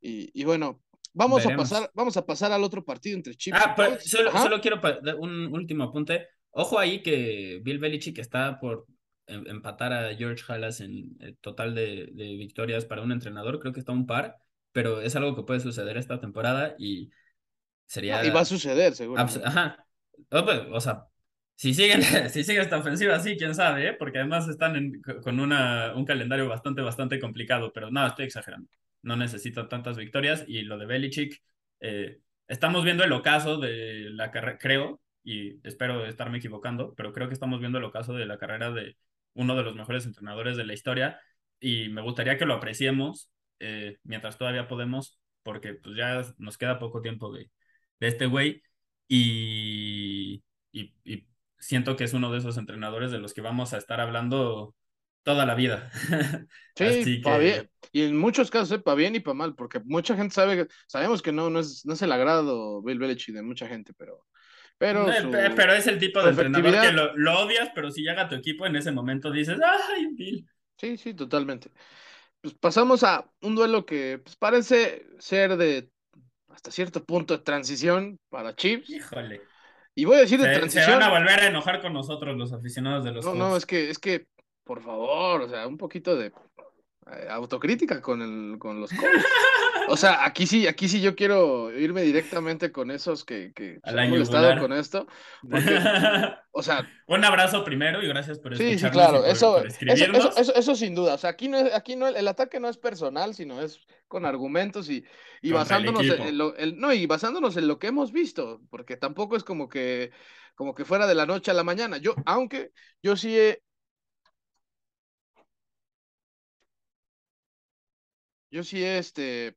y, y, bueno, Vamos a, pasar, vamos a pasar al otro partido entre Chiefs. Ah, solo, solo, quiero un último apunte. Ojo ahí que Bill Belichick está por em, empatar a George Halas en el total de, de, victorias para un entrenador. Creo que está un par, pero es algo que puede suceder esta temporada y sería. y va a suceder, seguro. Ajá. Pues, o sea, si siguen, [LAUGHS] si sigue esta ofensiva así, quién sabe, ¿eh? porque además están con una, un calendario bastante, bastante complicado, pero no, estoy exagerando no necesita tantas victorias. Y lo de Belichick, eh, estamos viendo el ocaso de la carrera, creo, y espero estarme equivocando, pero creo que estamos viendo el ocaso de la carrera de uno de los mejores entrenadores de la historia. Y me gustaría que lo apreciemos eh, mientras todavía podemos, porque pues ya nos queda poco tiempo de, este güey. Y, y siento que es uno de esos entrenadores de los que vamos a estar hablando toda la vida. [LAUGHS] Sí, bien. Y en muchos casos, ¿eh? para bien y para mal, porque mucha gente sabe, sabemos que no, no, es, no es el agrado Bill Belichick de mucha gente, pero... Pero, pero es el tipo de entrenador que lo, odias, pero si llega a tu equipo en ese momento dices, ¡ay, Bill! Sí, sí, totalmente. Pues pasamos a un duelo que pues, parece ser de hasta cierto punto de transición para Chiefs. Híjole. Y voy a decir de transición. Se van a volver a enojar con nosotros, los aficionados de los. No, no, es que, es que por favor, o sea, un poquito de eh, autocrítica con, el, con los [LAUGHS] Colts. O sea, aquí sí, aquí sí yo quiero irme directamente con esos que, que se han molestado con esto. [LAUGHS] o sea. Un abrazo primero y gracias por escucharnos. Sí, sí, claro, eso, eso, eso, sin duda. O sea, aquí no es, aquí no, el ataque no es personal, sino es con argumentos y, y basándonos en lo, no, y basándonos en lo que hemos visto, porque tampoco es como que, como que fuera de la noche a la mañana. Yo, aunque yo sí he, Yo sí, este.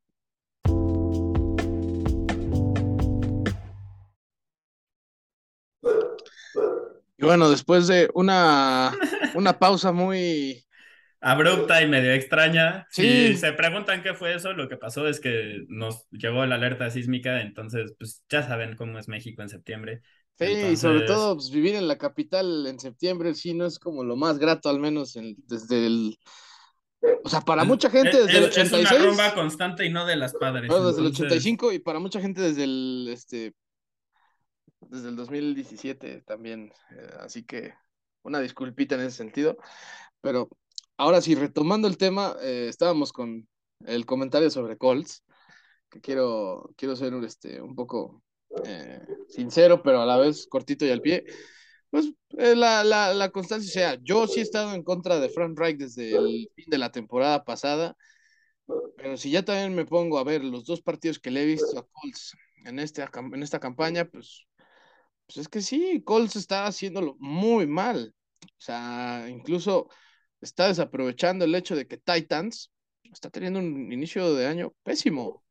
Y bueno, después de una, una pausa muy, abrupta y medio extraña. Si se preguntan qué fue eso, lo que pasó es que nos llegó la alerta sísmica, entonces pues ya saben cómo es México en septiembre. Sí, y sobre todo pues, vivir en la capital en septiembre sí no es como lo más grato, al menos desde el... O sea, para mucha gente desde el 86... Es una rumba constante y no de las padres. desde el 85 y para mucha gente desde el, este, desde el 2017 también. Eh, así que una disculpita en ese sentido. Pero ahora sí, retomando el tema, eh, estábamos con el comentario sobre Colts, que quiero, quiero ser este, un poco eh, sincero, pero a la vez cortito y al pie. Pues eh, la, la, la, constancia, sea, yo sí he estado en contra de Frank Reich desde el fin de la temporada pasada, pero si ya también me pongo a ver los dos partidos que le he visto a Colts en, este, en esta campaña, pues, pues es que sí, Colts está haciéndolo muy mal. O sea, incluso está desaprovechando el hecho de que Titans está teniendo un inicio de año pésimo.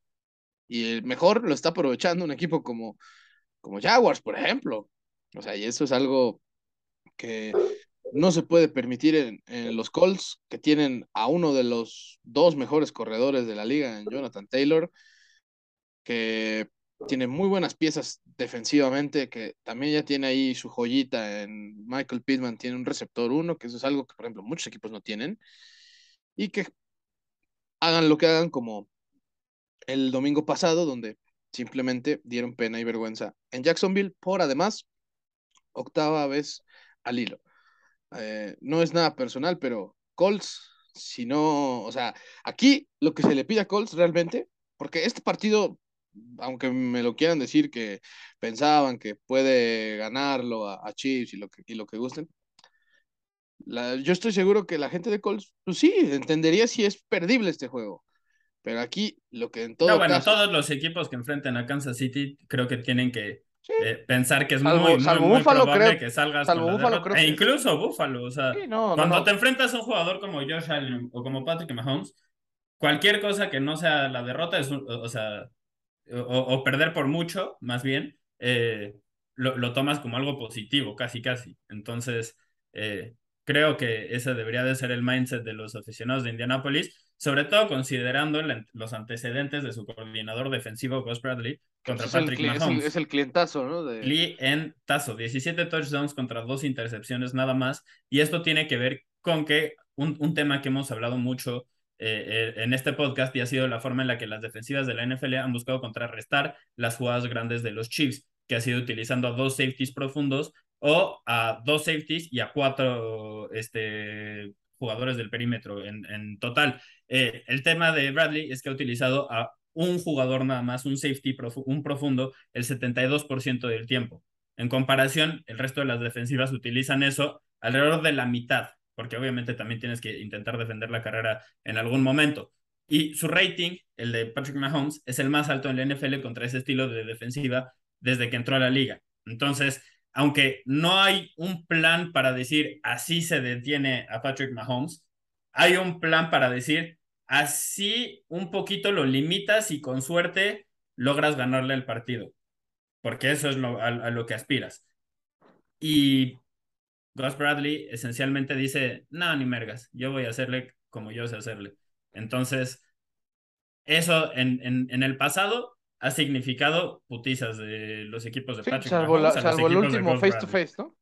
Y el mejor lo está aprovechando un equipo como, como Jaguars, por ejemplo. O sea, y eso es algo que no se puede permitir en, los Colts, que tienen a uno de los dos mejores corredores de la liga, en Jonathan Taylor, que tiene muy buenas piezas defensivamente, que también ya tiene ahí su joyita en Michael Pittman, tiene un receptor uno, que eso es algo que, por ejemplo, muchos equipos no tienen, y que hagan lo que hagan como el domingo pasado, donde simplemente dieron pena y vergüenza en Jacksonville, por además, octava vez al hilo. Eh, no es nada personal, pero Colts, si no, o sea, aquí lo que se le pide a Colts realmente, porque este partido aunque me lo quieran decir que pensaban que puede ganarlo a, Chiefs y lo que, y lo que gusten, yo estoy seguro que la gente de Colts, pues sí, entendería si es perdible este juego. Pero aquí lo que en todo no, bueno, todos los equipos que enfrenten a Kansas City creo que tienen que eh, pensar que es muy, muy, probable que salgas con la creo E incluso Buffalo, o sea, cuando te enfrentas a un jugador como Josh Allen o como Patrick Mahomes, cualquier cosa que no sea la derrota es, o sea, o, perder por mucho, más bien, eh, lo, lo, tomas como algo positivo, casi, casi. Entonces, eh, creo que ese debería de ser el mindset de los aficionados de Indianapolis, sobre todo considerando los antecedentes de su coordinador defensivo, Gus Bradley, contra Patrick Mahomes. Es el, clientazo, ¿no? De... Clientazo, 17 touchdowns contra dos intercepciones nada más, y esto tiene que ver con que un, un tema que hemos hablado mucho eh, eh, en este podcast y ha sido la forma en la que las defensivas de la NFL han buscado contrarrestar las jugadas grandes de los Chiefs, que ha sido utilizando a dos safeties profundos o a dos safeties y a cuatro este, jugadores del perímetro en, total. Eh, el tema de Bradley es que ha utilizado a un jugador nada más, un safety, un profundo, el 72% del tiempo. En comparación, el resto de las defensivas utilizan eso alrededor de la mitad porque obviamente también tienes que intentar defender la carrera en algún momento. Y su rating, el de Patrick Mahomes, es el más alto en la NFL contra ese estilo de defensiva desde que entró a la liga. Entonces, aunque no hay un plan para decir así se detiene a Patrick Mahomes, hay un plan para decir así un poquito lo limitas y con suerte logras ganarle el partido, porque eso es lo, a, lo que aspiras. Y Gus Bradley esencialmente dice, no, ni mergas, yo voy a hacerle como yo sé hacerle. Entonces, eso en, en, el pasado ha significado putizas de los equipos de Patrick salvo, el último face to face, ¿no?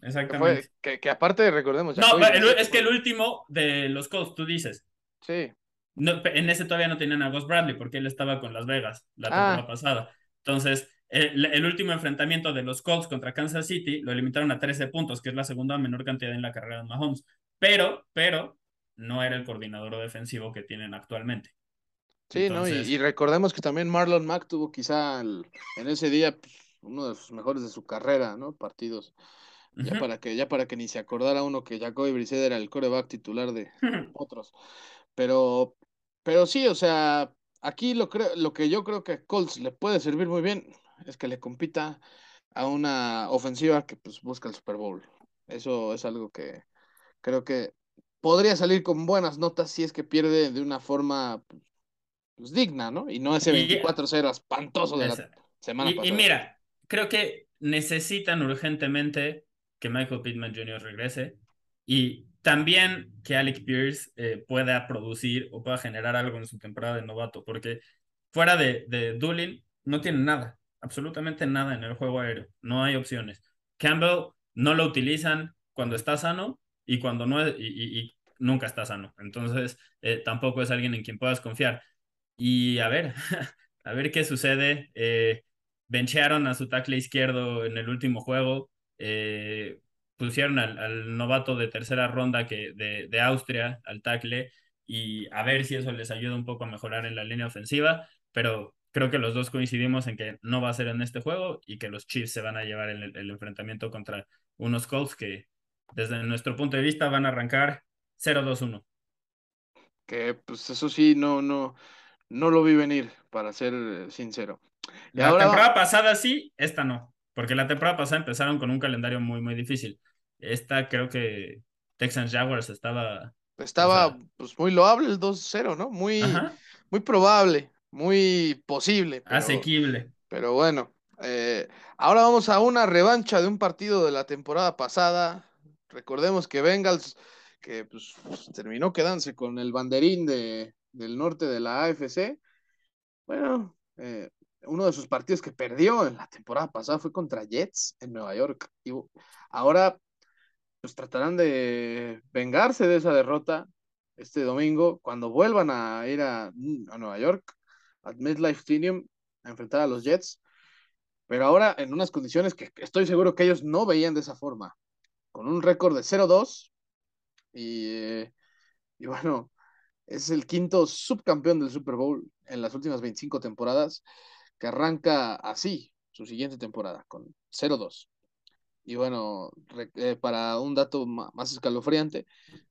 exactamente. Que, aparte, recordemos. No, es que el último de los Colts, tú dices. Sí. No, en ese todavía no tenían a Gus Bradley porque él estaba con Las Vegas la temporada ah. pasada. Entonces, el, último enfrentamiento de los Colts contra Kansas City lo limitaron a 13 puntos, que es la segunda menor cantidad en la carrera de Mahomes. Pero, pero, no era el coordinador defensivo que tienen actualmente. Sí, ¿no? Y, recordemos que también Marlon Mack tuvo quizá en ese día pues, uno de sus mejores de su carrera, ¿no? Partidos. Ya para que, ya para que ni se acordara uno que Jacoby Brissett era el coreback titular de otros. Pero, pero sí, o sea, aquí lo creo, lo que yo creo que a Colts le puede servir muy bien es que le compita a una ofensiva que pues, busca el Super Bowl. Eso es algo que creo que podría salir con buenas notas si es que pierde de una forma pues, digna, ¿no? Y no ese 24-0 espantoso de la semana pasada. Y mira, creo que necesitan urgentemente que Michael Pittman Jr. regrese y también que Alec Pierce eh, pueda producir o pueda generar algo en su temporada de novato, porque fuera de, de Doolin no tiene nada, absolutamente nada en el juego aéreo, no hay opciones. Campbell no lo utilizan cuando está sano y cuando no y, nunca está sano, entonces eh, tampoco es alguien en quien puedas confiar. Y a ver, [LAUGHS] a ver qué sucede. Eh, benchearon a su tackle izquierdo en el último juego. Eh, pusieron al, novato de tercera ronda que de, de Austria al tackle y a ver si eso les ayuda un poco a mejorar en la línea ofensiva, pero creo que los dos coincidimos en que no va a ser en este juego y que los Chiefs se van a llevar el, el enfrentamiento contra unos Colts que desde nuestro punto de vista van a arrancar 0-2-1. Que pues eso sí, no, no, no lo vi venir, para ser sincero. la temporada pasada sí, esta no. Porque la temporada pasada empezaron con un calendario muy, muy difícil. Esta creo que Texans Jaguars estaba. Estaba pues muy loable el 2-0, ¿no? Muy, muy probable, muy posible. Asequible. Pero bueno. Eh, ahora vamos a una revancha de un partido de la temporada pasada. Recordemos que Bengals, que pues, terminó quedándose con el banderín de, del norte de la AFC. Bueno, eh, uno de sus partidos que perdió en la temporada pasada fue contra Jets en Nueva York. Y ahora pues tratarán de vengarse de esa derrota este domingo cuando vuelvan a ir a, Nueva York, a MetLife Stadium, a enfrentar a los Jets. Pero ahora en unas condiciones que estoy seguro que ellos no veían de esa forma. Con un récord de 0-2 y, eh, y bueno, es el quinto subcampeón del Super Bowl en las últimas 25 temporadas que arranca así su siguiente temporada, con 0-2. Y bueno, eh, para un dato más escalofriante,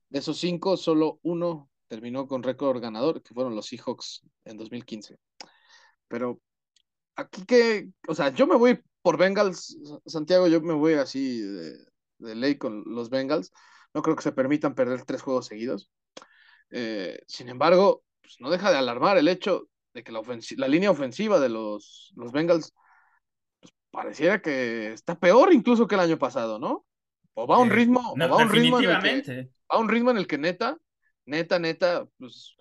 de esos cinco, solo uno terminó con récord ganador, que fueron los Seahawks en 2015. Pero aquí que, o sea, yo me voy por Bengals, Santiago, yo me voy así de, ley con los Bengals. No creo que se permitan perder tres juegos seguidos. Eh, sin embargo, pues no deja de alarmar el hecho de que la, la línea ofensiva de los, los Bengals pues, pareciera que está peor incluso que el año pasado, ¿no? O va a un eh, ritmo, o va a un ritmo en el que, a un ritmo en el que neta, neta, neta, pues,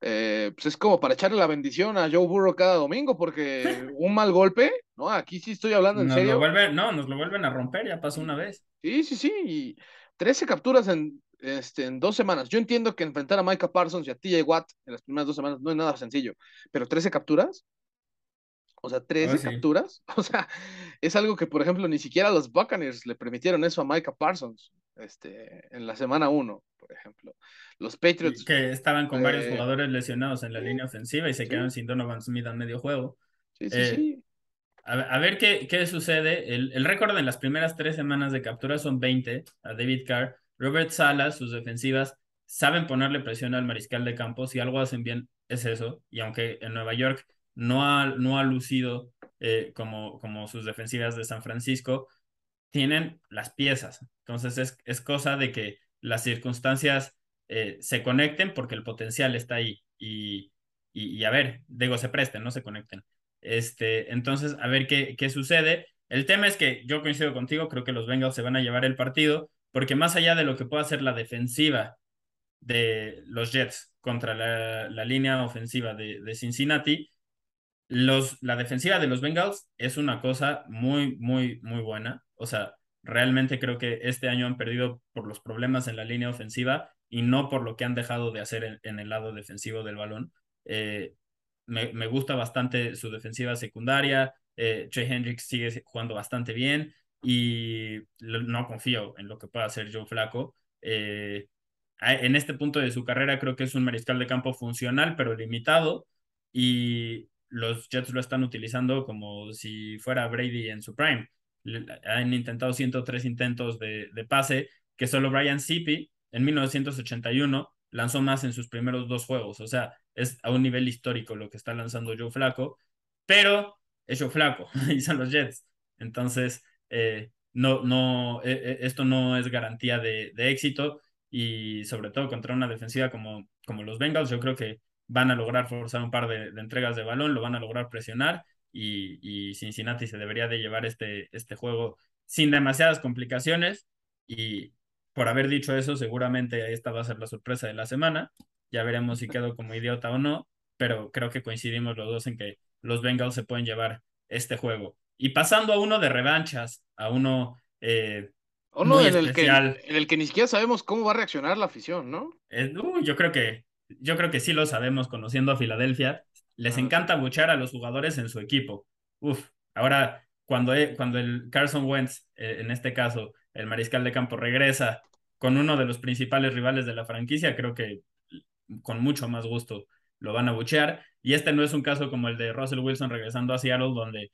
eh, pues es como para echarle la bendición a Joe Burrow cada domingo, porque [LAUGHS] un mal golpe, ¿no? Aquí sí estoy hablando en serio. no, nos lo vuelven a romper, ya pasó una vez. Sí, sí, sí, y 13 capturas en, este, en dos semanas. Yo entiendo que enfrentar a Micah Parsons y a TJ Watt en las primeras dos semanas no es nada sencillo, pero 13 capturas, o sea, 13 ah, capturas, [LAUGHS] o sea, es algo que, por ejemplo, ni siquiera los Buccaneers le permitieron eso a Micah Parsons este, en la semana 1, por ejemplo. Los Patriots. Que estaban con varios eh, jugadores lesionados en la línea ofensiva y se quedaron sin Donovan Smith a medio juego. Sí, sí, eh, sí. A, ver qué, qué sucede. El, el récord en las primeras tres semanas de captura son 20 a David Carr. Robert Sala, sus defensivas, saben ponerle presión al mariscal de campo. Si algo hacen bien, es eso. Y aunque en Nueva York no ha, no ha lucido eh, como, como sus defensivas de San Francisco, tienen las piezas. Entonces es, es cosa de que las circunstancias eh, se conecten porque el potencial está ahí. Y, y, a ver, digo, se presten, no se conecten. Este, entonces, a ver qué, qué sucede. El tema es que yo coincido contigo, creo que los Bengals se van a llevar el partido, porque más allá de lo que pueda hacer la defensiva de los Jets contra la, línea ofensiva de, Cincinnati, los, la defensiva de los Bengals es una cosa muy, muy, muy buena. O sea, realmente creo que este año han perdido por los problemas en la línea ofensiva y no por lo que han dejado de hacer en, el lado defensivo del balón. Eh, me, me, gusta bastante su defensiva secundaria. Eh, Trey Hendricks sigue jugando bastante bien y no confío en lo que pueda hacer Joe Flaco. Eh, en este punto de su carrera creo que es un mariscal de campo funcional, pero limitado, y los Jets lo están utilizando como si fuera Brady en su prime. Han intentado 103 intentos de, de pase, que solo Brian Sippy en 1981 lanzó más en sus primeros dos juegos. O sea, es a un nivel histórico lo que está lanzando Joe Flaco, pero es Joe Flaco [LAUGHS] y son los Jets. Entonces, eh, no, no, eh, eh, esto no es garantía de, éxito y sobre todo contra una defensiva como, como los Bengals, yo creo que van a lograr forzar un par de, entregas de balón, lo van a lograr presionar y, Cincinnati se debería de llevar este, este juego sin demasiadas complicaciones y por haber dicho eso, seguramente esta va a ser la sorpresa de la semana. Ya veremos si quedo como idiota o no, pero creo que coincidimos los dos en que los Bengals se pueden llevar este juego. Y pasando a uno de revanchas, a uno eh, muy en especial. El que, en el que ni siquiera sabemos cómo va a reaccionar la afición, ¿no? yo creo que yo creo que sí lo sabemos conociendo a Filadelfia. Les encanta buchar a los jugadores en su equipo. Uf, ahora cuando, cuando el Carson Wentz, eh, en este caso, el mariscal de campo, regresa con uno de los principales rivales de la franquicia, creo que con mucho más gusto lo van a buchear. Y este no es un caso como el de Russell Wilson regresando a Seattle, donde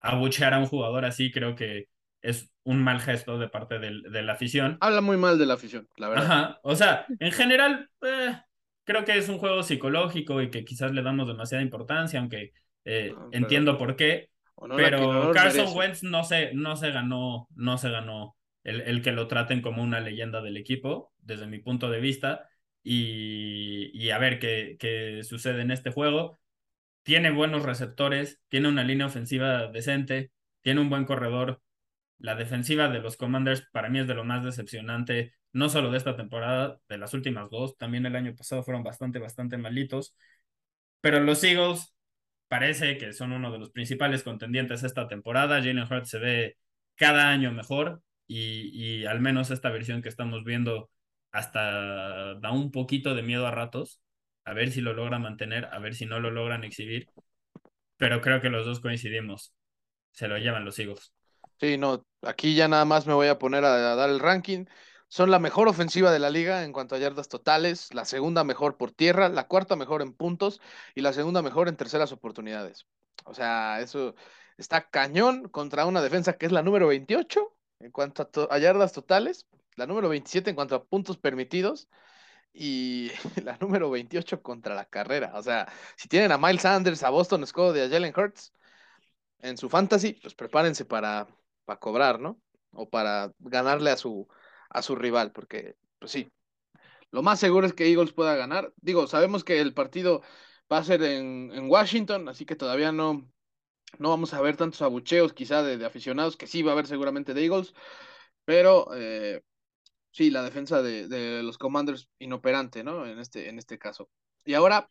abuchear a un jugador así creo que es un mal gesto de parte de la afición. Habla muy mal de la afición, la verdad. Ajá, o sea, en general, eh, creo que es un juego psicológico y que quizás le damos demasiada importancia, aunque eh, entiendo por qué. pero Carson Wentz no se, no se ganó, no se ganó el, el, que lo traten como una leyenda del equipo, desde mi punto de vista. Y, y a ver qué, qué sucede en este juego. Tiene buenos receptores, tiene una línea ofensiva decente, tiene un buen corredor la defensiva de los Commanders para mí es de lo más decepcionante, no solo de esta temporada, de las últimas dos, también el año pasado fueron bastante, bastante malitos. Pero los Eagles parece que son uno de los principales contendientes esta temporada. Jalen Hurts se ve cada año mejor y, y al menos esta versión que estamos viendo hasta da un poquito de miedo a ratos. A ver si lo logran mantener, a ver si no lo logran exhibir. Pero creo que los dos coincidimos. Se lo llevan los Eagles. Sí, no, aquí ya nada más me voy a poner a, dar el ranking. Son la mejor ofensiva de la liga en cuanto a yardas totales, la segunda mejor por tierra, la cuarta mejor en puntos y la segunda mejor en terceras oportunidades. O sea, eso está cañón contra una defensa que es la número 28 en cuanto a, yardas totales, la número 27 en cuanto a puntos permitidos y [LAUGHS] la número 28 contra la carrera. O sea, si tienen a Miles Sanders, a Boston Scott y a Jalen Hurts en su fantasy, pues prepárense para, para cobrar, ¿no? O para ganarle a su, a su rival, porque, pues sí, lo más seguro es que Eagles pueda ganar. Digo, sabemos que el partido va a ser en, Washington, así que todavía no, no vamos a ver tantos abucheos quizá de, aficionados, que sí va a haber seguramente de Eagles, pero eh, sí, la defensa de, de, los Commanders inoperante, ¿no? En este, en este caso. Y ahora,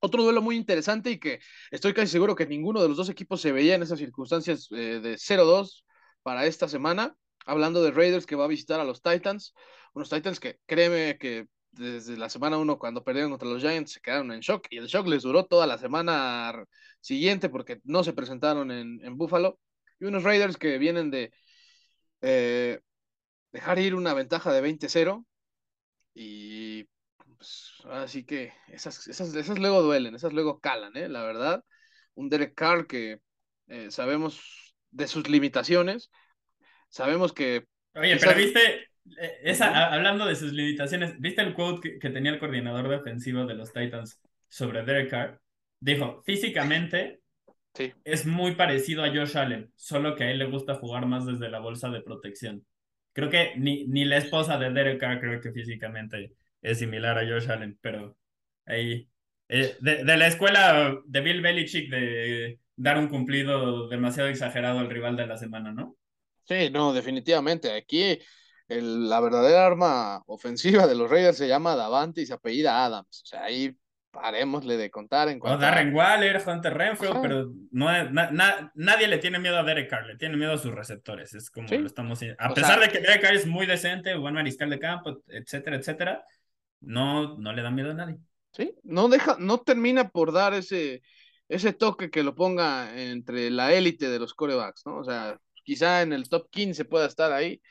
otro duelo muy interesante y que estoy casi seguro que ninguno de los dos equipos se veía en esas circunstancias eh, de 0-2 para esta semana, hablando de Raiders que va a visitar a los Titans, unos Titans que créeme que desde la semana 1 cuando perdieron contra los Giants se quedaron en shock y el shock les duró toda la semana siguiente porque no se presentaron en, en Buffalo y unos Raiders que vienen de eh, dejar ir una ventaja de 20-0 y pues así que esas, esas, esas luego duelen, esas luego calan, ¿eh? la verdad. Un Derek Carr que eh, sabemos de sus limitaciones. Sabemos que... Oye, pero viste, eh, esa, hablando de sus limitaciones, ¿viste el quote que, tenía el coordinador defensivo de los Titans sobre Derek Carr? Dijo, físicamente sí. es muy parecido a Josh Allen, solo que a él le gusta jugar más desde la bolsa de protección. Creo que ni, ni la esposa de Derek Carr creo que físicamente es similar a Josh Allen, pero ahí... Eh, de, de, la escuela de Bill Belichick de dar un cumplido demasiado exagerado al rival de la semana, ¿no? Sí, no, definitivamente. Aquí la verdadera arma ofensiva de los Raiders se llama Davante y se apellida Adams. O sea, ahí parémosle de contar en cuanto. O Darren Waller, Hunter Renfro, pero no nadie le tiene miedo a Derek Carr, le tiene miedo a sus receptores. Es como lo estamos. A pesar de que Derek Carr es muy decente, buen mariscal de campo, etcétera, etcétera, no, no le da miedo a nadie. Sí, no deja, no termina por dar ese, ese toque que lo ponga entre la élite de los corebacks, ¿no? O sea, quizá en el top 15 pueda estar ahí,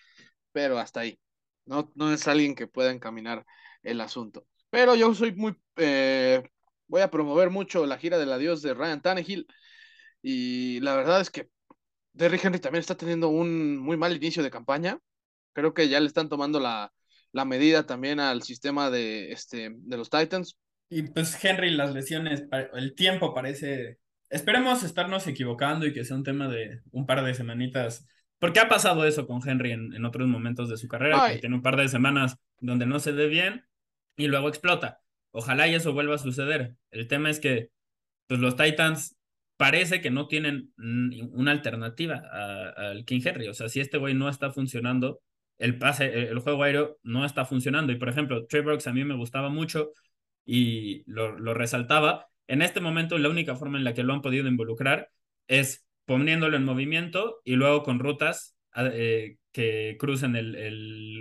pero hasta ahí. No, no es alguien que pueda encaminar el asunto. Pero yo soy muy, eh, voy a promover mucho la gira del adiós de Ryan Tannehill y la verdad es que Derrick Henry también está teniendo un muy mal inicio de campaña. Creo que ya le están tomando la, la medida también al sistema de, este, de los Titans. Y pues Henry, las lesiones, el tiempo parece... Esperemos estarnos equivocando y que sea un tema de un par de semanitas. Porque ha pasado eso con Henry en, otros momentos de su carrera, que tiene un par de semanas donde no se ve bien y luego explota. Ojalá y eso vuelva a suceder. El tema es que pues los Titans parece que no tienen una alternativa al King Henry. O sea, si este güey no está funcionando, el pase, el juego aéreo no está funcionando. Y por ejemplo, Trey Brooks a mí me gustaba mucho y lo, resaltaba. En este momento, la única forma en la que lo han podido involucrar es poniéndolo en movimiento y luego con rutas eh, que crucen el,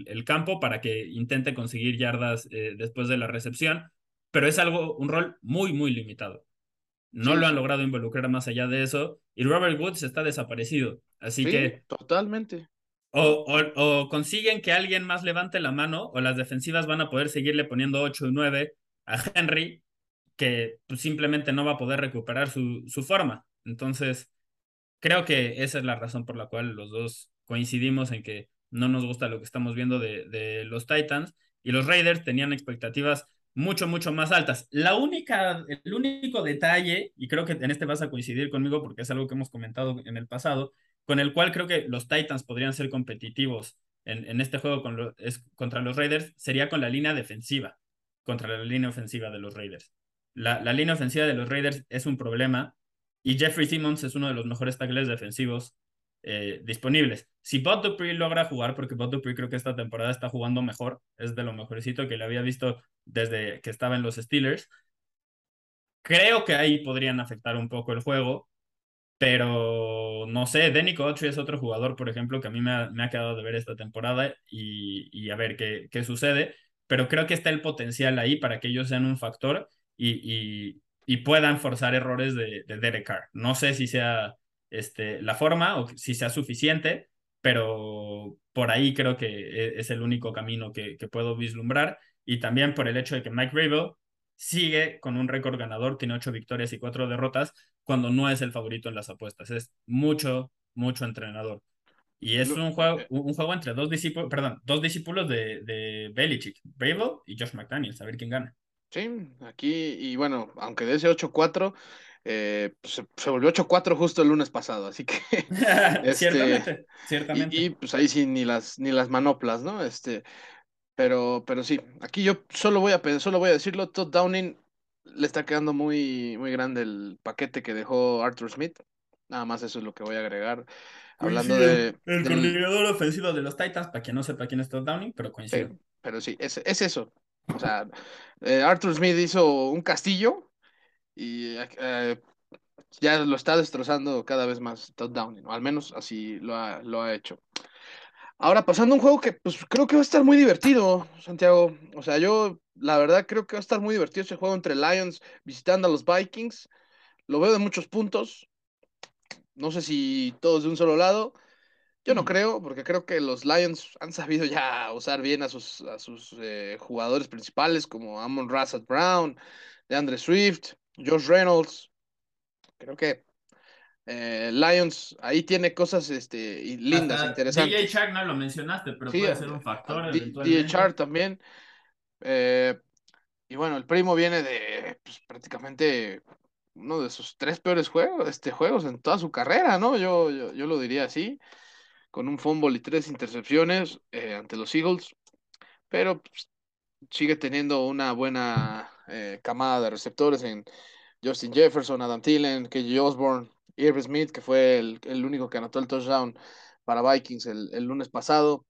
el, campo para que intente conseguir yardas eh, después de la recepción, pero es algo, un rol muy, muy limitado. No lo han logrado involucrar más allá de eso y Robert Woods está desaparecido. Así que... Totalmente. O, o, consiguen que alguien más levante la mano o las defensivas van a poder seguirle poniendo 8 y 9 a Henry, que pues, simplemente no va a poder recuperar su, su forma. Entonces, creo que esa es la razón por la cual los dos coincidimos en que no nos gusta lo que estamos viendo de, de los Titans y los Raiders tenían expectativas mucho, mucho más altas. La única, el único detalle, y creo que en este vas a coincidir conmigo porque es algo que hemos comentado en el pasado, con el cual creo que los Titans podrían ser competitivos en, en este juego con es, contra los Raiders, sería con la línea defensiva, contra la línea ofensiva de los Raiders. La, la línea ofensiva de los Raiders es un problema y Jeffrey Simmons es uno de los mejores tackles defensivos eh, disponibles. Si Bob Dupree logra jugar, porque Bob Dupree creo que esta temporada está jugando mejor, es de lo mejorcito que le había visto desde que estaba en los Steelers, creo que ahí podrían afectar un poco el juego, pero no sé, Denico Autry es otro jugador, por ejemplo, que a mí me ha, me quedado de ver esta temporada y, y a ver qué, qué, sucede, pero creo que está el potencial ahí para que ellos sean un factor y, y, y puedan forzar errores de, de Derek Carr. No sé si sea este, la forma o si sea suficiente, pero por ahí creo que e, es el único camino que, que puedo vislumbrar y también por el hecho de que Mike Rabel sigue con un récord ganador, tiene ocho victorias y cuatro derrotas, cuando no es el favorito en las apuestas. Es mucho, mucho entrenador. Y es un juego, un juego entre dos discípulos, perdón, dos discípulos de, de Belichick, Rabel y Josh McDaniels, a ver quién gana. Sí, aquí, y bueno, aunque de ese 8-4, eh, pues, se, volvió 8-4 justo el lunes pasado, así que... [LAUGHS] este, ciertamente, ciertamente. Y, pues ahí sí, ni las, ni las manoplas, ¿no? Este, pero, pero sí, aquí yo solo voy a, solo voy a decirlo, Todd Downing le está quedando muy, muy grande el paquete que dejó Arthur Smith. Nada más eso es lo que voy a agregar. Hablando de. El coordinador ofensivo de los Titans, para quien no sepa quién es Todd Downing, pero coincide. Pero, sí, es, es, eso. O sea, eh, Arthur Smith hizo un castillo y eh, ya lo está destrozando cada vez más Todd Downing, o al menos así lo ha, lo ha hecho. Ahora, pasando a un juego que pues creo que va a estar muy divertido, Santiago. O sea, yo la verdad creo que va a estar muy divertido ese juego entre Lions visitando a los Vikings. Lo veo de muchos puntos. No sé si todos de un solo lado. Yo no creo, porque creo que los Lions han sabido ya usar bien a sus, a sus eh, jugadores principales como Amon Rassad Brown, DeAndre Swift, Josh Reynolds. Creo que eh, Lions ahí tiene cosas este, lindas, interesantes. DJ Shark no lo mencionaste, pero puede ser un factor. DJ Shark también. Eh, y bueno, el primo viene de pues, prácticamente uno de sus tres peores juegos, este, juegos en toda su carrera, ¿no? Yo, yo, lo diría así, con un fumble y tres intercepciones eh, ante los Eagles, pero pues, sigue teniendo una buena eh, camada de receptores en Justin Jefferson, Adam Thielen, KJ Osborne, Irv Smith, que fue el, el, único que anotó el touchdown para Vikings el, el, lunes pasado.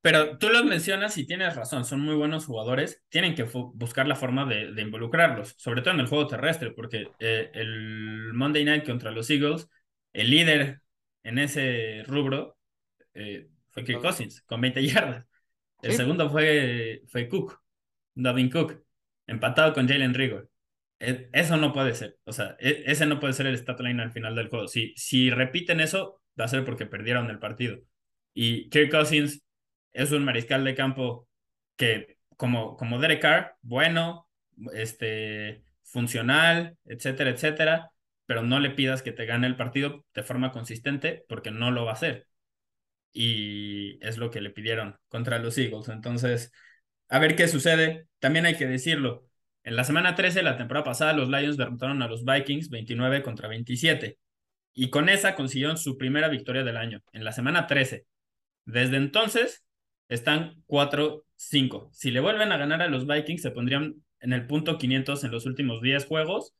Pero tú los mencionas y tienes razón, son muy buenos jugadores, tienen que buscar la forma de, de, involucrarlos, sobre todo en el juego terrestre, porque eh, el Monday Night contra los Eagles, el líder en ese rubro eh, fue Kirk Cousins, con 20 [LAUGHS] yardas. El segundo fue, fue Cook, Davin Cook, empatado con Jalen Rigor. E, eso no puede ser. O sea, e, ese no puede ser el stat line al final del juego. Si, si repiten eso, va a ser porque perdieron el partido. Y Kirk Cousins es un mariscal de campo que, como, como Derek Carr, bueno, este, funcional, etcétera, etcétera, pero no le pidas que te gane el partido de forma consistente porque no lo va a hacer y es lo que le pidieron contra los Eagles. Entonces, a ver qué sucede. También hay que decirlo. En la semana 13 la temporada pasada, los Lions derrotaron a los Vikings 29 contra 27. Y con esa consiguieron su primera victoria del año, en la semana 13. Desde entonces, están 4-5. Si le vuelven a ganar a los Vikings, se pondrían en el punto 500 en los últimos 10 juegos.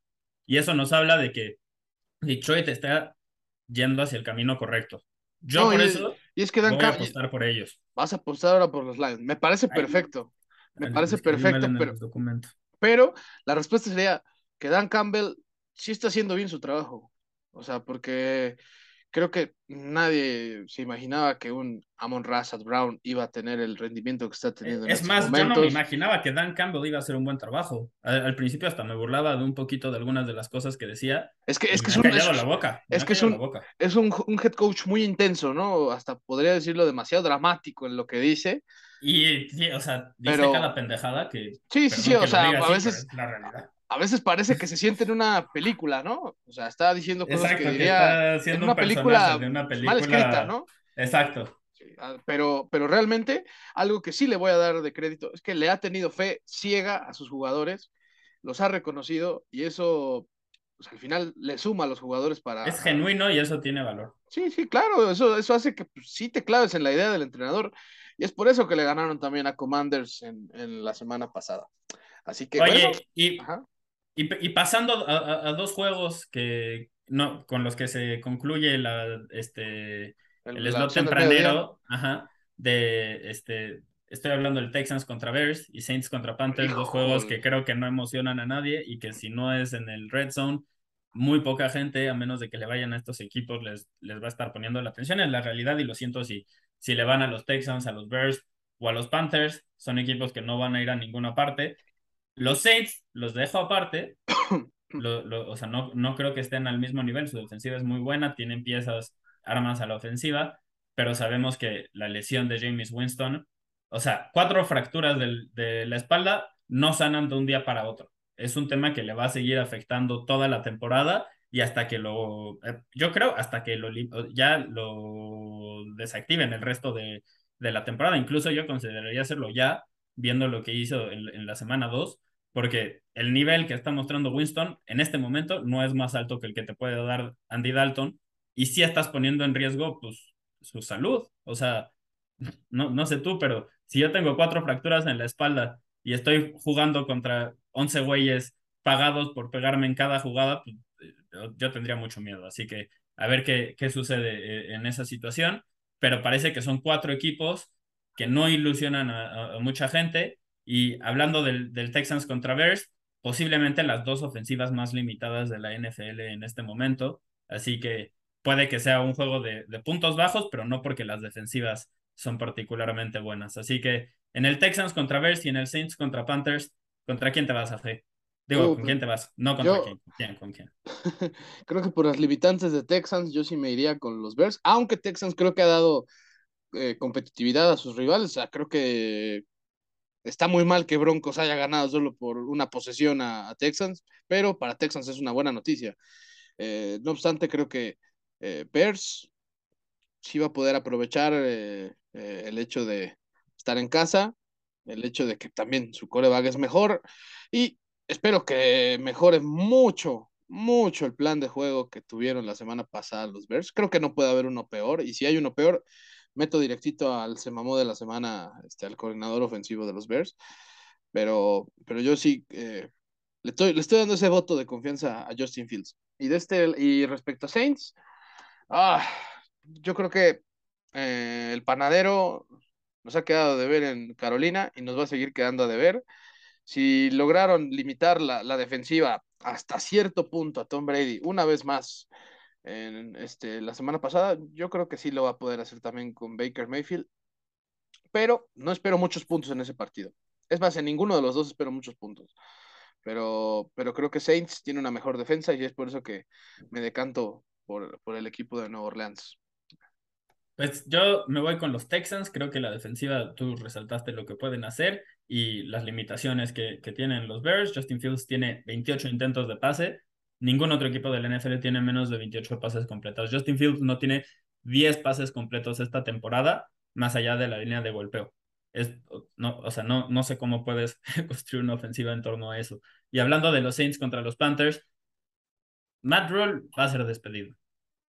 Y eso nos habla de que Detroit está yendo hacia el camino correcto. Yo por eso Y es que Dan Voy a apostar por ellos. Vas a apostar ahora por los Lions. Me parece perfecto. Me parece perfecto, pero, pero la respuesta sería que Dan Campbell sí está haciendo bien su trabajo. O sea, porque creo que nadie se imaginaba que un Amon Rassad Brown iba a tener el rendimiento que está teniendo en Es más, yo no me imaginaba que Dan Campbell iba a hacer un buen trabajo. Al, principio hasta me burlaba de un poquito de algunas de las cosas que decía. Es que es que es un la boca. Es que es un, es un, head coach muy intenso, ¿no? Hasta podría decirlo demasiado dramático en lo que dice. Y, sí, o sea, dice cada pendejada que. Sí, sí, sí, o sea, a veces. La realidad a veces parece que se siente en una película, ¿no? O sea, está diciendo cosas que diría en una película, una película mal escrita, ¿no? Exacto. Ah, pero, pero realmente algo que sí le voy a dar de crédito es que le ha tenido fe ciega a sus jugadores, los ha reconocido y eso pues, al final le suma a los jugadores para... Es genuino y eso tiene valor. Sí, sí, claro, eso, eso hace que pues, sí te claves en la idea del entrenador y es por eso que le ganaron también a Commanders en, en la semana pasada. Así que... Oye, y, y, pasando a, dos juegos que no, con los que se concluye la, este, el, slot tempranero, ajá, de este, estoy hablando del Texans contra Bears y Saints contra Panthers, dos juegos que creo que no emocionan a nadie y que si no es en el Red Zone, muy poca gente, a menos de que le vayan a estos equipos, les, les va a estar poniendo la atención. en la realidad y lo siento si, si le van a los Texans, a los Bears o a los Panthers, son equipos que no van a ir a ninguna parte. Los Saints los dejo aparte. [COUGHS] o sea, no, no creo que estén al mismo nivel. Su defensiva es muy buena, tienen piezas, armas a la ofensiva, pero sabemos que la lesión de James Winston, o sea, cuatro fracturas de la espalda no sanan de un día para otro. Es un tema que le va a seguir afectando toda la temporada y hasta que lo, eh, yo creo, hasta que lo, ya lo desactiven el resto de, de la temporada. Incluso yo consideraría hacerlo ya, viendo lo que hizo en, en la semana 2, porque el nivel que está mostrando Winston en este momento no es más alto que el que te puede dar Andy Dalton y si estás poniendo en riesgo pues su salud, o sea, no, no sé tú, pero si yo tengo cuatro fracturas en la espalda y estoy jugando contra 11 güeyes pagados por pegarme en cada jugada, pues, yo, tendría mucho miedo, así que a ver qué, qué sucede eh, en esa situación, pero parece que son cuatro equipos que no ilusionan a mucha gente y hablando del, del Texans contra Bears, posiblemente las dos ofensivas más limitadas de la NFL en este momento. Así que puede que sea un juego de, de, puntos bajos, pero no porque las defensivas son particularmente buenas. Así que en el Texans contra Bears y en el Saints contra Panthers, ¿contra quién te vas a hacer? Digo, ¿con quién te vas? No contra quién. ¿Con quién? [LAUGHS] creo que por las limitantes de Texans, yo sí me iría con los Bears, aunque Texans creo que ha dado eh, competitividad a sus rivales. O sea, creo que Está muy mal que Broncos haya ganado solo por una posesión a, Texans, pero para Texans es una buena noticia. Eh, no obstante, creo que eh, Bears sí va a poder aprovechar eh, el hecho de estar en casa, el hecho de que también su coreback es mejor y espero que mejore mucho, mucho el plan de juego que tuvieron la semana pasada los Bears. Creo que no puede haber uno peor y si hay uno peor, meto directito al se mamó de la semana, este, al coordinador ofensivo de los Bears, pero, pero yo sí eh, le, estoy, le estoy dando ese voto de confianza a Justin Fields. Y, de este, y respecto a Saints, ah, yo creo que eh, el panadero nos ha quedado de ver en Carolina y nos va a seguir quedando de ver. Si lograron limitar la, la defensiva hasta cierto punto a Tom Brady una vez más este, la semana pasada. Yo creo que sí lo va a poder hacer también con Baker Mayfield, pero no espero muchos puntos en ese partido. Es más, en ninguno de los dos espero muchos puntos. Pero, pero creo que Saints tiene una mejor defensa y es por eso que me decanto por, por el equipo de Nueva Orleans. Pues yo me voy con los Texans, creo que la defensiva, tú resaltaste lo que pueden hacer y las limitaciones que, que tienen los Bears. Justin Fields tiene 28 intentos de pase, Ningún otro equipo del NFL tiene menos de 28 pases completos. Justin Fields no tiene 10 pases completos esta temporada, más allá de la línea de golpeo. Es, no, o sea, no, no sé cómo puedes [LAUGHS] construir una ofensiva en torno a eso. Y hablando de los Saints contra los Panthers, Matt Rule va a ser despedido.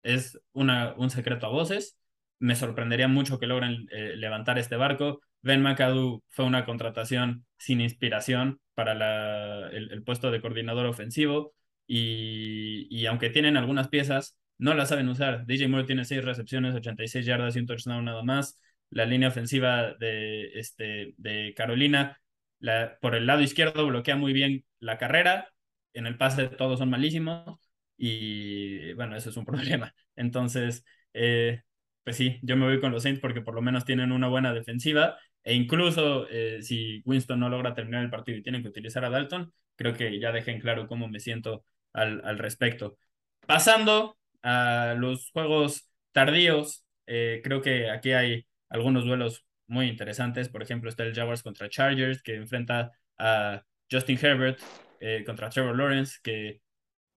Es una, un secreto a voces. Me sorprendería mucho que logren eh, levantar este barco. Ben McAdoo fue una contratación sin inspiración para la, el puesto de coordinador ofensivo y, aunque tienen algunas piezas, no la saben usar. DJ Moore tiene 6 recepciones, 86 yardas y un touchdown nada más. La línea ofensiva de, este, de Carolina, la, por el lado izquierdo, bloquea muy bien la carrera. En el pase todos son malísimos. Y bueno, eso es un [LAUGHS] problema. Entonces, eh, pues sí, yo me voy con los Saints porque por lo menos tienen una buena defensiva. E incluso eh, si Winston no logra terminar el partido y tienen que utilizar a Dalton, creo que ya dejen claro cómo me siento al, al respecto. Pasando a los juegos tardíos, eh, creo que aquí hay algunos duelos muy interesantes. Por ejemplo, está el Jaguars contra Chargers, que enfrenta a Justin Herbert eh, contra Trevor Lawrence, que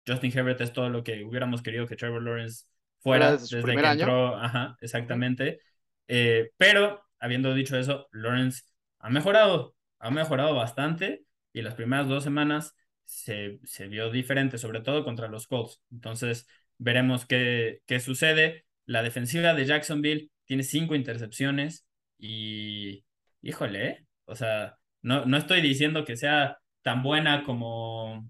Justin Herbert es todo lo que hubiéramos querido que Trevor Lawrence fuera desde, que entró. Ajá, exactamente. Eh, pero, habiendo dicho eso, Lawrence ha mejorado, ha mejorado bastante y las primeras dos semanas se, se vio diferente, sobre todo contra los Colts. Entonces, veremos qué, qué sucede. La defensiva de Jacksonville tiene cinco intercepciones y, híjole, ¿eh? o sea, no, no estoy diciendo que sea tan buena como,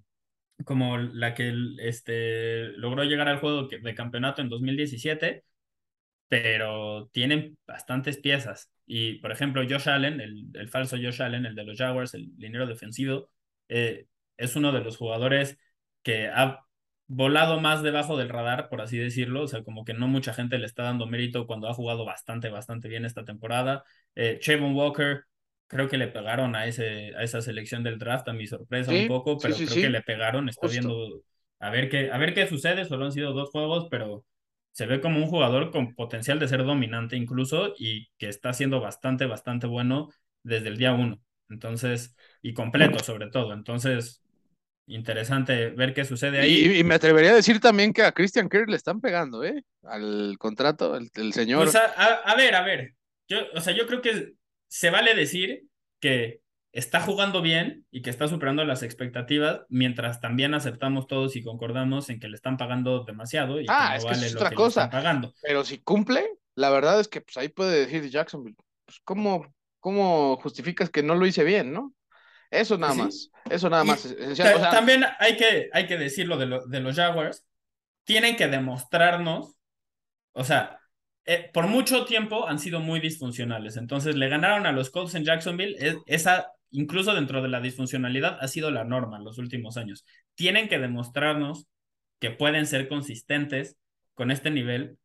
como la que este, logró llegar al juego de campeonato en 2017, pero tienen bastantes piezas. Y, por ejemplo, Josh Allen, el, el falso Josh Allen, el de los Jaguars, el dinero defensivo, eh, es uno de los jugadores que ha volado más debajo del radar, por así decirlo, o sea, como que no mucha gente le está dando mérito cuando ha jugado bastante, bastante bien esta temporada. Eh, Walker, creo que le pegaron a, ese, a esa selección del draft, a mi sorpresa un poco, pero creo que le pegaron, está viendo a ver, qué, a ver qué sucede, solo han sido dos juegos, pero se ve como un jugador con potencial de ser dominante incluso y que está siendo bastante, bastante bueno desde el día uno. Entonces, y completo sobre todo. Entonces, interesante ver qué sucede ahí. Y, me atrevería a decir también que a Christian Kirk le están pegando, ¿eh? Al contrato, el, señor. Pues a, ver, a ver. Yo, o sea, yo creo que se vale decir que está jugando bien y que está superando las expectativas, mientras también aceptamos todos y concordamos en que le están pagando demasiado y ah, que no vale es lo otra que cosa. Le están pagando. Pero si cumple, la verdad es que pues ahí puede decir Jacksonville, pues cómo, cómo justificas que no lo hice bien, ¿no? Eso nada más. Eso nada más. también hay que, hay que decirlo de, de los Jaguars. Tienen que demostrarnos, o sea, eh, por mucho tiempo han sido muy disfuncionales. Entonces le ganaron a los Colts en Jacksonville. esa, incluso dentro de la disfuncionalidad, ha sido la norma en los últimos años. Tienen que demostrarnos que pueden ser consistentes con este nivel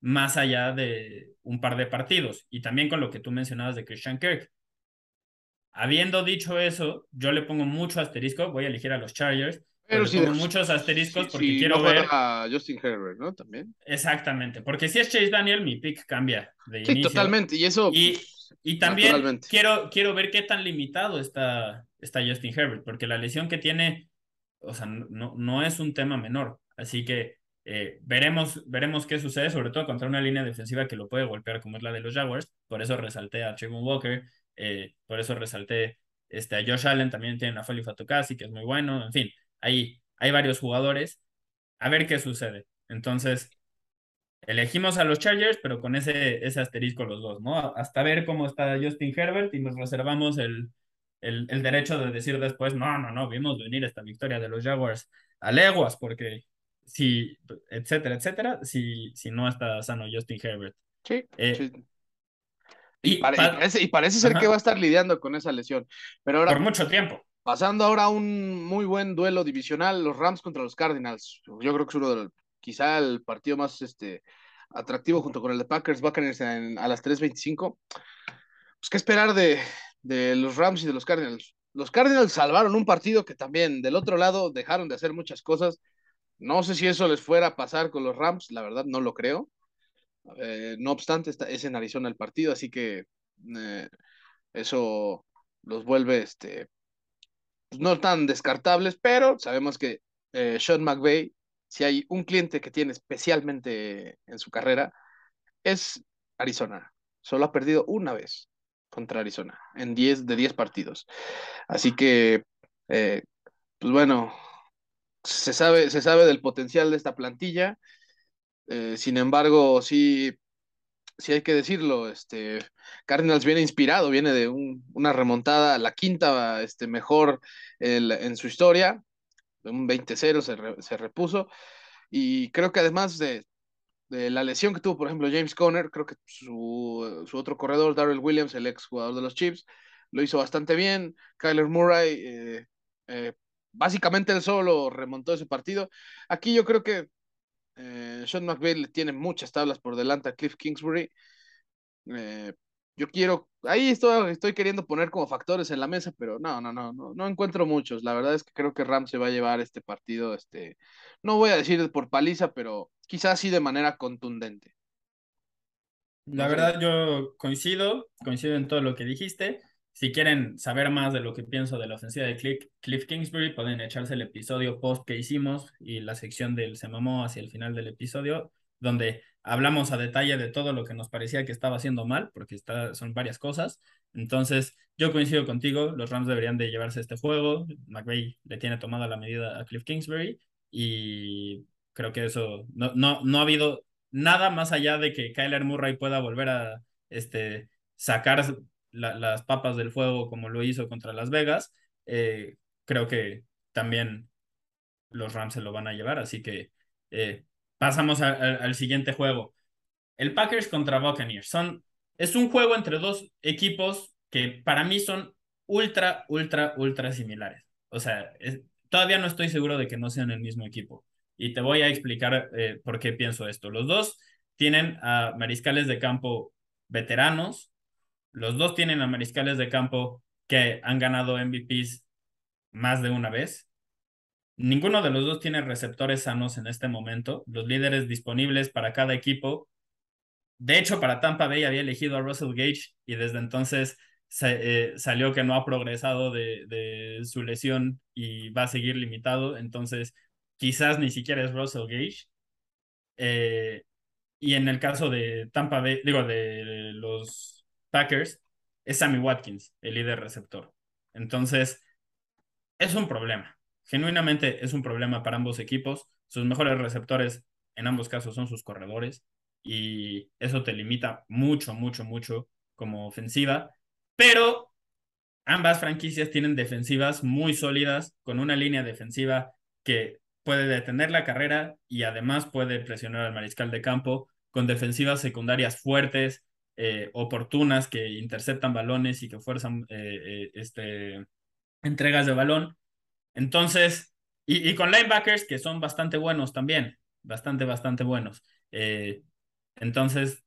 más allá de un par de partidos. Y también con lo que tú mencionabas de Christian Kirk. Habiendo dicho eso, yo le pongo mucho asterisco, voy a elegir a los Chargers, pero, sí, pongo muchos asteriscos porque quiero ver a Justin Herbert, ¿no? También. Exactamente, porque si es Chase Daniel, mi pick cambia de sí, totalmente, y eso y, y también quiero, quiero ver qué tan limitado está, está Justin Herbert, porque la lesión que tiene, o sea, no, no es un tema menor, así que eh, veremos, veremos qué sucede, sobre todo contra una línea defensiva que lo puede golpear como es la de los Jaguars, por eso resalté a Trayvon Walker, eh, por eso resalté este, a Josh Allen, también tiene a Feli Fatokasi, que es muy bueno, en fin, hay, hay varios jugadores. A ver qué sucede. Entonces, elegimos a los Chargers, pero con ese, ese asterisco los dos, ¿no? Hasta ver cómo está Justin Herbert y nos reservamos el, el, el, derecho de decir después, no, no, no, vimos venir esta victoria de los Jaguars a leguas, porque si, etcétera, etcétera, si, si no está sano Justin Herbert. Sí, eh, sí. Y, parece, ser que va a estar lidiando con esa lesión. Pero ahora, Por mucho tiempo. Pasando ahora a un muy buen duelo divisional, los Rams contra los Cardinals. Yo creo que es uno quizá el partido más este, atractivo junto con el de Packers, Buccaneers a las 3.25. Pues qué esperar de, de los Rams y de los Cardinals. Los Cardinals salvaron un partido que también del otro lado dejaron de hacer muchas cosas. No sé si eso les fuera a pasar con los Rams, la verdad no lo creo. Eh, no obstante, está, es en Arizona el partido, así que eh, eso los vuelve este, pues, no tan descartables, pero sabemos que eh, Sean McVay, si hay un cliente que tiene especialmente en su carrera, es Arizona. Solo ha perdido una vez contra Arizona en 10 de 10 partidos. Así que, pues bueno, se sabe, se sabe del potencial de esta plantilla. Eh, sin embargo, sí, sí hay que decirlo, este, Cardinals viene inspirado, viene de una remontada, la quinta este, mejor en su historia, un 20-0 se, repuso, y creo que además de de la lesión que tuvo, por ejemplo, James Conner, creo que su, su otro corredor, Darrell Williams, el ex jugador de los Chiefs, lo hizo bastante bien. Kyler Murray, eh, eh, básicamente él solo remontó ese partido. Aquí yo creo que eh, Sean McVay le tiene muchas tablas por delante a Cliff Kingsbury. Eh, yo quiero, ahí estoy, estoy queriendo poner como factores en la mesa, pero no, no, no, no, no encuentro muchos. La verdad es que creo que Rams se va a llevar este partido, este, no voy a decir por paliza, pero quizás sí de manera contundente. La verdad, yo coincido, coincido en todo lo que dijiste. Si quieren saber más de lo que pienso de la ofensiva de Cliff, Kingsbury, pueden echarse el episodio post que hicimos y la sección del Se mamó hacia el final del episodio, donde hablamos a detalle de todo lo que nos parecía que estaba haciendo mal, porque está, son varias cosas. Entonces, yo coincido contigo, los Rams deberían de llevarse este juego. McVay le tiene tomada la medida a Cliff Kingsbury y creo que eso no, no, no ha habido nada más allá de que Kyler Murray pueda volver a este, sacar las papas del fuego como lo hizo contra Las Vegas, eh, creo que también los Rams se lo van a llevar. Así que eh, pasamos al siguiente juego. El Packers contra Buccaneers. Son, es un juego entre dos equipos que para mí son ultra, ultra, ultra similares. O sea, todavía no estoy seguro de que no sean el mismo equipo. Y te voy a explicar eh, por qué pienso esto. Los dos tienen a mariscales de campo veteranos, los dos tienen a mariscales de campo que han ganado MVPs más de una vez. Ninguno de los dos tiene receptores sanos en este momento. Los líderes disponibles para cada equipo. De hecho, para Tampa Bay había elegido a Russell Gage y desde entonces eh, salió que no ha progresado de, su lesión y va a seguir limitado. Entonces, quizás ni siquiera es Russell Gage. Eh, y en el caso de Tampa Bay, digo, de los Packers es Sammy Watkins, el líder receptor. Entonces, es un problema. Genuinamente es un problema para ambos equipos. Sus mejores receptores en ambos casos son sus corredores y eso te limita mucho, mucho, mucho como ofensiva. Pero ambas franquicias tienen defensivas muy sólidas, con una línea defensiva que puede detener la carrera y además puede presionar al mariscal de campo, con defensivas secundarias fuertes, eh, oportunas que interceptan balones y que fuerzan eh, eh, este, entregas de balón. Entonces, y, con linebackers que son bastante buenos también, bastante, bastante buenos. entonces,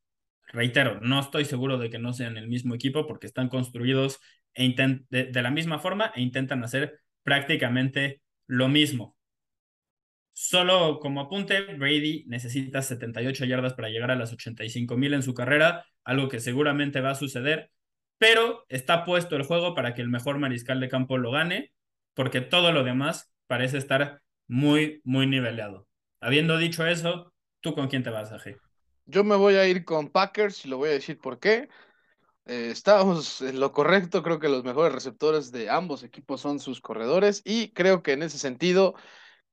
reitero, no estoy seguro de que no sean el mismo equipo porque están construidos e de la misma forma e intentan hacer prácticamente lo mismo. Solo como apunte, Brady necesita 78 yardas para llegar a las 85 mil en su carrera, algo que seguramente va a suceder, pero está puesto el juego para que el mejor mariscal de campo lo gane, porque todo lo demás parece estar muy, muy nivelado. Habiendo dicho eso, ¿tú con quién te vas, Aje? Yo me voy a ir con Packers y lo voy a decir por qué. Eh, estamos [LAUGHS] en lo correcto, creo que los mejores receptores de ambos equipos son sus corredores y creo que en ese sentido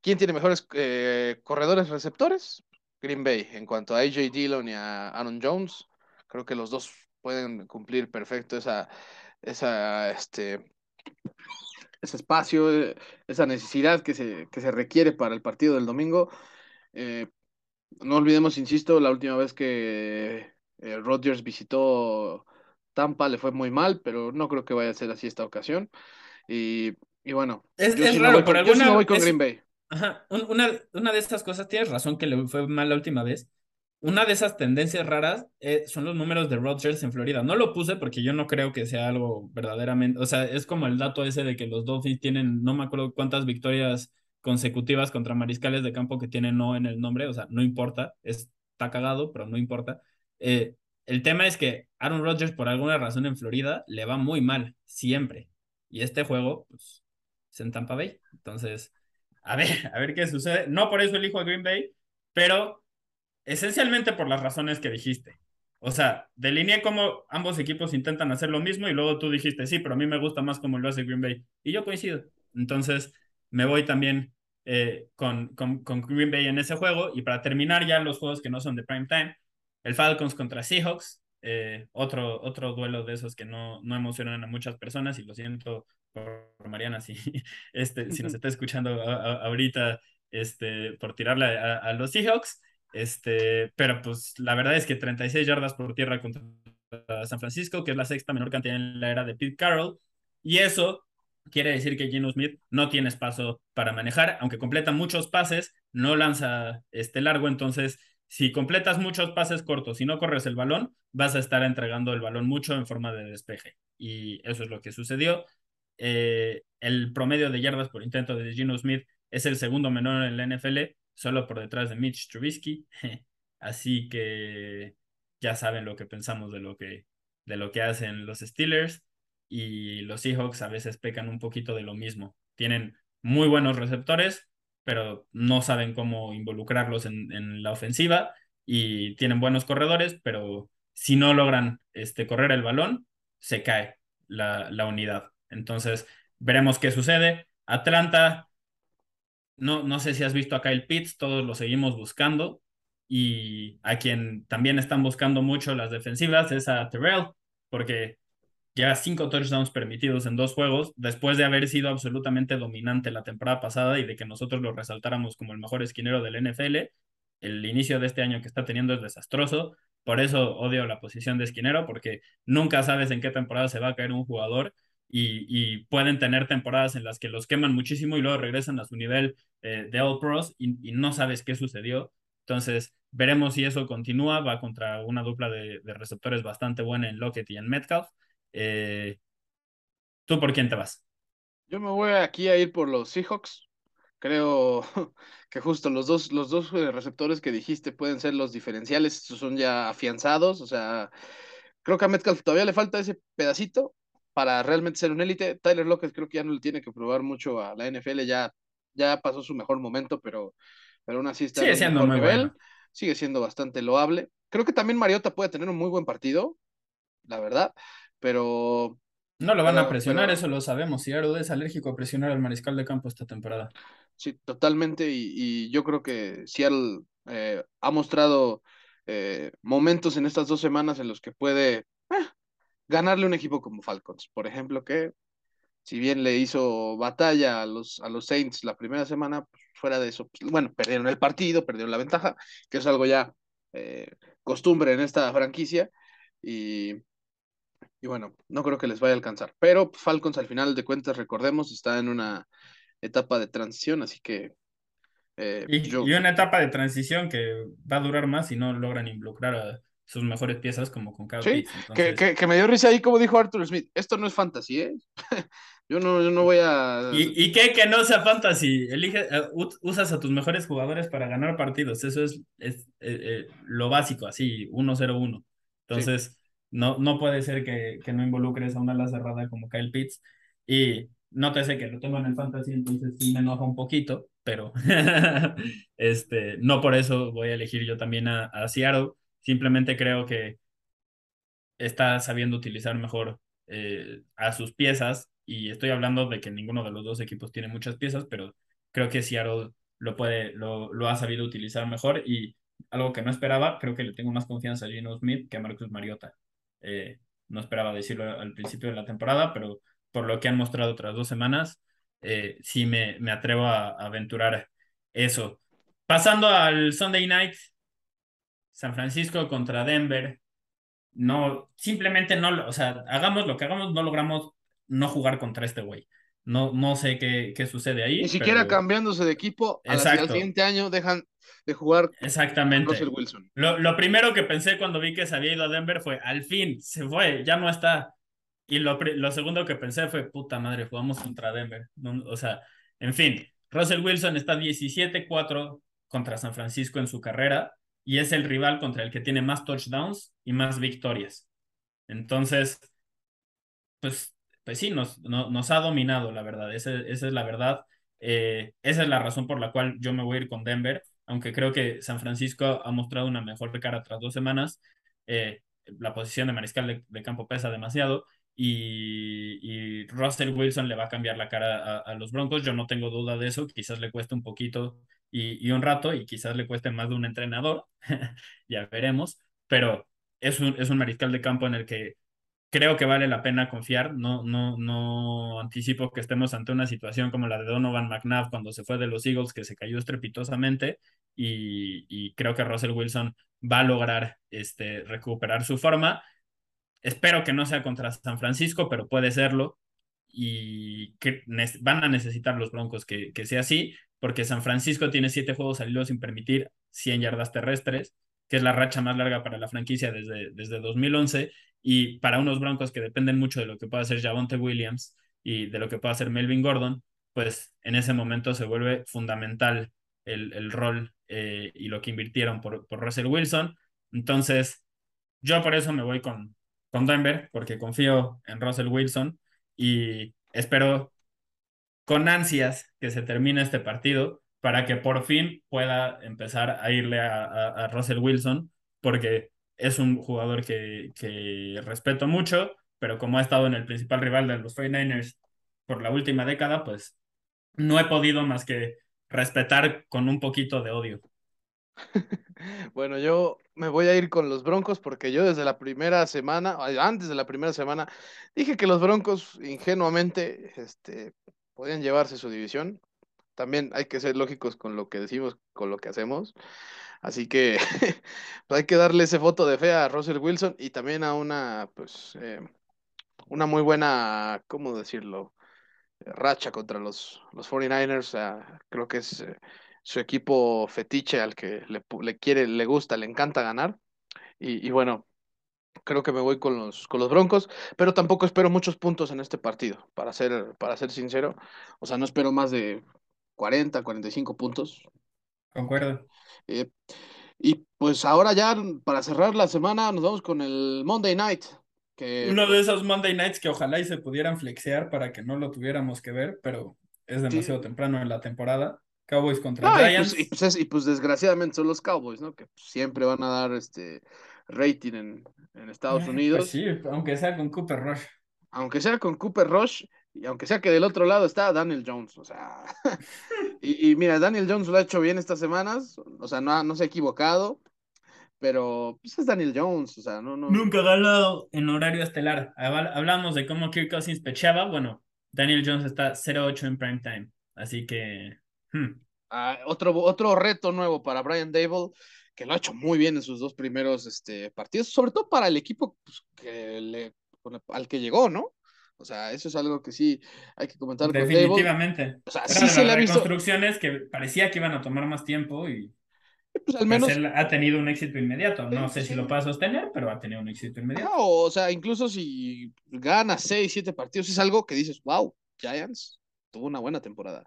¿Quién tiene mejores eh, corredores receptores? Green Bay. En cuanto a AJ Dillon y a Aaron Jones, creo que los dos pueden cumplir perfecto esa, esa, este, ese espacio, eh, esa necesidad que se, que se requiere para el partido del domingo. Eh, no olvidemos, insisto, la última vez que Rodgers visitó Tampa le fue muy mal, pero no creo que vaya a ser así esta ocasión. Y, bueno, es, yo, sí raro, con, yo voy con Green Bay. Ajá, una, una de estas cosas, tienes razón que le fue mal la última vez. Una de esas tendencias raras eh, son los números de Rodgers en Florida. No lo puse porque yo no creo que sea algo verdaderamente, o sea, es como el dato ese de que los Dolphins tienen, no me acuerdo cuántas victorias consecutivas contra mariscales de campo que tienen no en el nombre, o sea, no importa, está cagado, pero no importa. Eh, el tema es que Aaron Rodgers por alguna razón en Florida le va muy mal, siempre. Y este juego, pues, es en Tampa Bay. Entonces, a ver, [LAUGHS] a ver qué sucede. No por eso elijo a Green Bay, pero esencialmente por las razones que dijiste. O sea, delineé cómo ambos equipos intentan hacer lo mismo y luego tú dijiste, sí, pero a mí me gusta más cómo lo hace Green Bay. Y yo coincido. Entonces, me voy también eh, con, con, con, Green Bay en ese juego. Y para terminar ya los juegos que no son de prime time, el Falcons contra Seahawks, eh, otro, otro duelo de esos que no, no emocionan a muchas personas y lo siento por Mariana, si, [LAUGHS] este, si nos está escuchando ahorita este, por tirarle a, los Seahawks. Este, pero pues la verdad es que 36 yardas por tierra contra San Francisco, que es la sexta menor cantidad en la era de Pete Carroll. Y eso quiere decir que Geno Smith no tiene espacio para manejar, aunque completa muchos pases, no lanza este largo, entonces si completas muchos pases cortos y no corres el balón, vas a estar entregando el balón mucho en forma de despeje. Y eso es lo que sucedió. Eh, el promedio de yardas por intento de Geno Smith es el segundo menor en la NFL, solo por detrás de Mitch Trubisky. [LAUGHS] Así que ya saben lo que pensamos de lo que, de lo que hacen los Steelers y los Seahawks a veces pecan un poquito de lo mismo. Tienen muy buenos receptores, pero no saben cómo involucrarlos en, en la ofensiva y tienen buenos corredores, pero si no logran este, correr el balón, se cae la, la unidad. Entonces, veremos qué sucede. Atlanta, no, no sé si has visto a Kyle Pitts, todos lo seguimos buscando y a quien también están buscando mucho las defensivas es a Terrell, porque ya cinco touchdowns permitidos en dos juegos, después de haber sido absolutamente dominante la temporada pasada y de que nosotros lo resaltáramos como el mejor esquinero del NFL, el inicio de este año que está teniendo es desastroso, por eso odio la posición de esquinero, porque nunca sabes en qué temporada se va a caer un jugador y, pueden tener temporadas en las que los queman muchísimo y luego regresan a su nivel eh, de All Pros y, no sabes qué sucedió. Entonces, veremos si eso continúa. Va contra una dupla de, receptores bastante buena en Lockett y en Metcalf. Eh, ¿Tú por quién te vas? Yo me voy aquí a ir por los Seahawks. Creo [LAUGHS] que justo los dos, los dos eh, receptores que dijiste pueden ser los diferenciales, son ya afianzados. O sea, creo que a Metcalf todavía le falta ese pedacito para realmente ser un élite. Tyler Lockett creo que ya no le tiene que probar mucho a la NFL, ya, ya pasó su mejor momento, pero pero aún así está sigue siendo muy nivel, sigue siendo bastante loable. Creo que también Mariota puede tener un muy buen partido, la verdad, pero... No lo van a presionar, eso lo sabemos. Seattle es alérgico a presionar al mariscal de campo esta temporada. Sí, totalmente, y, yo creo que Seattle eh, ha mostrado eh, momentos en estas dos semanas en los que puede ganarle un equipo como Falcons, por ejemplo, que si bien le hizo batalla a los, a los Saints la primera semana, pues, fuera de eso, pues, bueno, perdieron el partido, perdieron la ventaja, que es algo ya eh, costumbre en esta franquicia. Y, y bueno, no creo que les vaya a alcanzar. Pero Falcons al final de cuentas, recordemos, está en una etapa de transición, así que... Eh, y, una etapa de transición que va a durar más si no logran involucrar a sus mejores piezas como con Kyle Sí, que, que, me dio risa ahí como dijo Arthur Smith, esto no es fantasy, ¿eh? [LAUGHS] Yo no, yo no voy a. ¿Y, y qué? Que no sea fantasy. Elige, eh, usas a tus mejores jugadores para ganar partidos. Eso es, es eh, eh, lo básico, así, 1-0-1. Entonces, no, no puede ser que, que no involucres a una ala cerrada como Kyle Pitts. Y no te sé que lo tengo en el fantasy, entonces sí me enoja un poquito, pero [LAUGHS] este, no por eso voy a elegir yo también a, a Seattle. Simplemente creo que está sabiendo utilizar mejor a sus piezas y estoy hablando de que ninguno de los dos equipos tiene muchas piezas, pero creo que Seattle lo puede, lo, lo ha sabido utilizar mejor y algo que no esperaba, creo que le tengo más confianza a Gino Smith que a Marcus Mariota. Eh, no esperaba decirlo al principio de la temporada, pero por lo que han mostrado otras dos semanas, eh, sí me, me atrevo a, aventurar eso. Pasando al Sunday Night, San Francisco contra Denver. No, simplemente no, o sea, hagamos lo que hagamos, no logramos no jugar contra este güey. No, no sé qué, qué sucede ahí. Ni siquiera cambiándose de equipo, al siguiente año dejan de jugar Exactamente. Russell Wilson. Lo, lo, primero que pensé cuando vi que se había ido a Denver fue, al fin, se fue, ya no está. Y lo, lo segundo que pensé fue, puta madre, jugamos contra Denver. o sea, en fin, Russell Wilson está 17-4 contra San Francisco en su carrera y es el rival contra el que tiene más touchdowns y más victorias. Entonces, pues pues sí, nos, nos ha dominado, la verdad. esa es la verdad. Eh, esa es la razón por la cual yo me voy a ir con Denver, aunque creo que San Francisco ha mostrado una mejor cara tras dos semanas. Eh, la posición de mariscal de, campo pesa demasiado y, y, Russell Wilson le va a cambiar la cara a, los Broncos. Yo no tengo duda de eso. Quizás le cueste un poquito y, y un rato y quizás le cueste más de un entrenador. [LAUGHS] ya veremos. Pero es un, es un mariscal de campo en el que creo que vale la pena confiar. No, no, no anticipo que estemos ante una situación como la de Donovan McNabb cuando se fue de los Eagles, que se cayó estrepitosamente. Y, y creo que Russell Wilson va a lograr este, recuperar su forma. Espero que no sea contra San Francisco, pero puede serlo. Y que van a necesitar los Broncos que, que sea así, porque San Francisco tiene siete juegos al hilo sin permitir 100 yardas terrestres, que es la racha más larga para la franquicia desde, desde 2011 y para unos Broncos que dependen mucho de lo que pueda hacer Javonte Williams y de lo que pueda hacer Melvin Gordon, pues en ese momento se vuelve fundamental el, el rol eh, y lo que invirtieron por, por Russell Wilson. Entonces, yo por eso me voy con, con Denver, porque confío en Russell Wilson y espero con ansias que se termine este partido para que por fin pueda empezar a irle a, Russell Wilson, porque es un jugador que, que respeto mucho, pero como ha estado en el principal rival de los 49ers por la última década, pues no he podido más que respetar con un poquito de odio. [LAUGHS] bueno, yo me voy a ir con los Broncos porque yo desde la primera semana, antes de la primera semana, dije que los Broncos ingenuamente este, podían llevarse su división. También hay que ser lógicos con lo que decimos, con lo que hacemos. Así que [LAUGHS] pues hay que darle ese voto de fe a Russell Wilson y también a una, pues, eh, una muy buena, ¿cómo decirlo? Racha contra los, los 49ers. creo que es eh, su equipo fetiche al que le, quiere, le gusta, le encanta ganar. Y, bueno, creo que me voy con los, con los Broncos, pero tampoco espero muchos puntos en este partido, para ser, para ser sincero. O sea, no espero más de 40, 45 puntos. Concuerdo. Eh, y pues ahora ya, para cerrar la semana, nos vamos con el Monday Night. Que... Uno de esos Monday Nights que ojalá y se pudieran flexear para que no lo tuviéramos que ver, pero es demasiado temprano en la temporada. Cowboys contra pues, Giants. Pues, y pues, desgraciadamente son los Cowboys, ¿no? Que siempre van a dar este rating en, en Estados eh, Unidos. Pues sí, aunque sea con Cooper Rush. Aunque sea con Cooper Rush, y aunque sea que del otro lado está Daniel Jones, o sea, [LAUGHS] y, mira, Daniel Jones lo ha hecho bien estas semanas, o sea, no, no se ha equivocado, pero pues es Daniel Jones, o sea, no, no. Nunca ha ganado en horario estelar. Hablamos de cómo Kirk Cousins pechaba, bueno, Daniel Jones está 0-8 en prime time, así que... Hmm. Ah, otro, otro reto nuevo para Brian Dable, que lo ha hecho muy bien en sus dos primeros este, partidos, sobre todo para el equipo pues, que le, al que llegó, ¿no? O sea, eso es algo que sí hay que comentar. Definitivamente. o sea, sí se le ha visto. Construcciones que parecía que iban a tomar más tiempo y. Pues al menos. él ha tenido un éxito inmediato. No sé si lo puede sostener, pero ha tenido un éxito inmediato. No, o sea, incluso si gana 6, 7 partidos, es algo que dices, wow, Giants tuvo una buena temporada.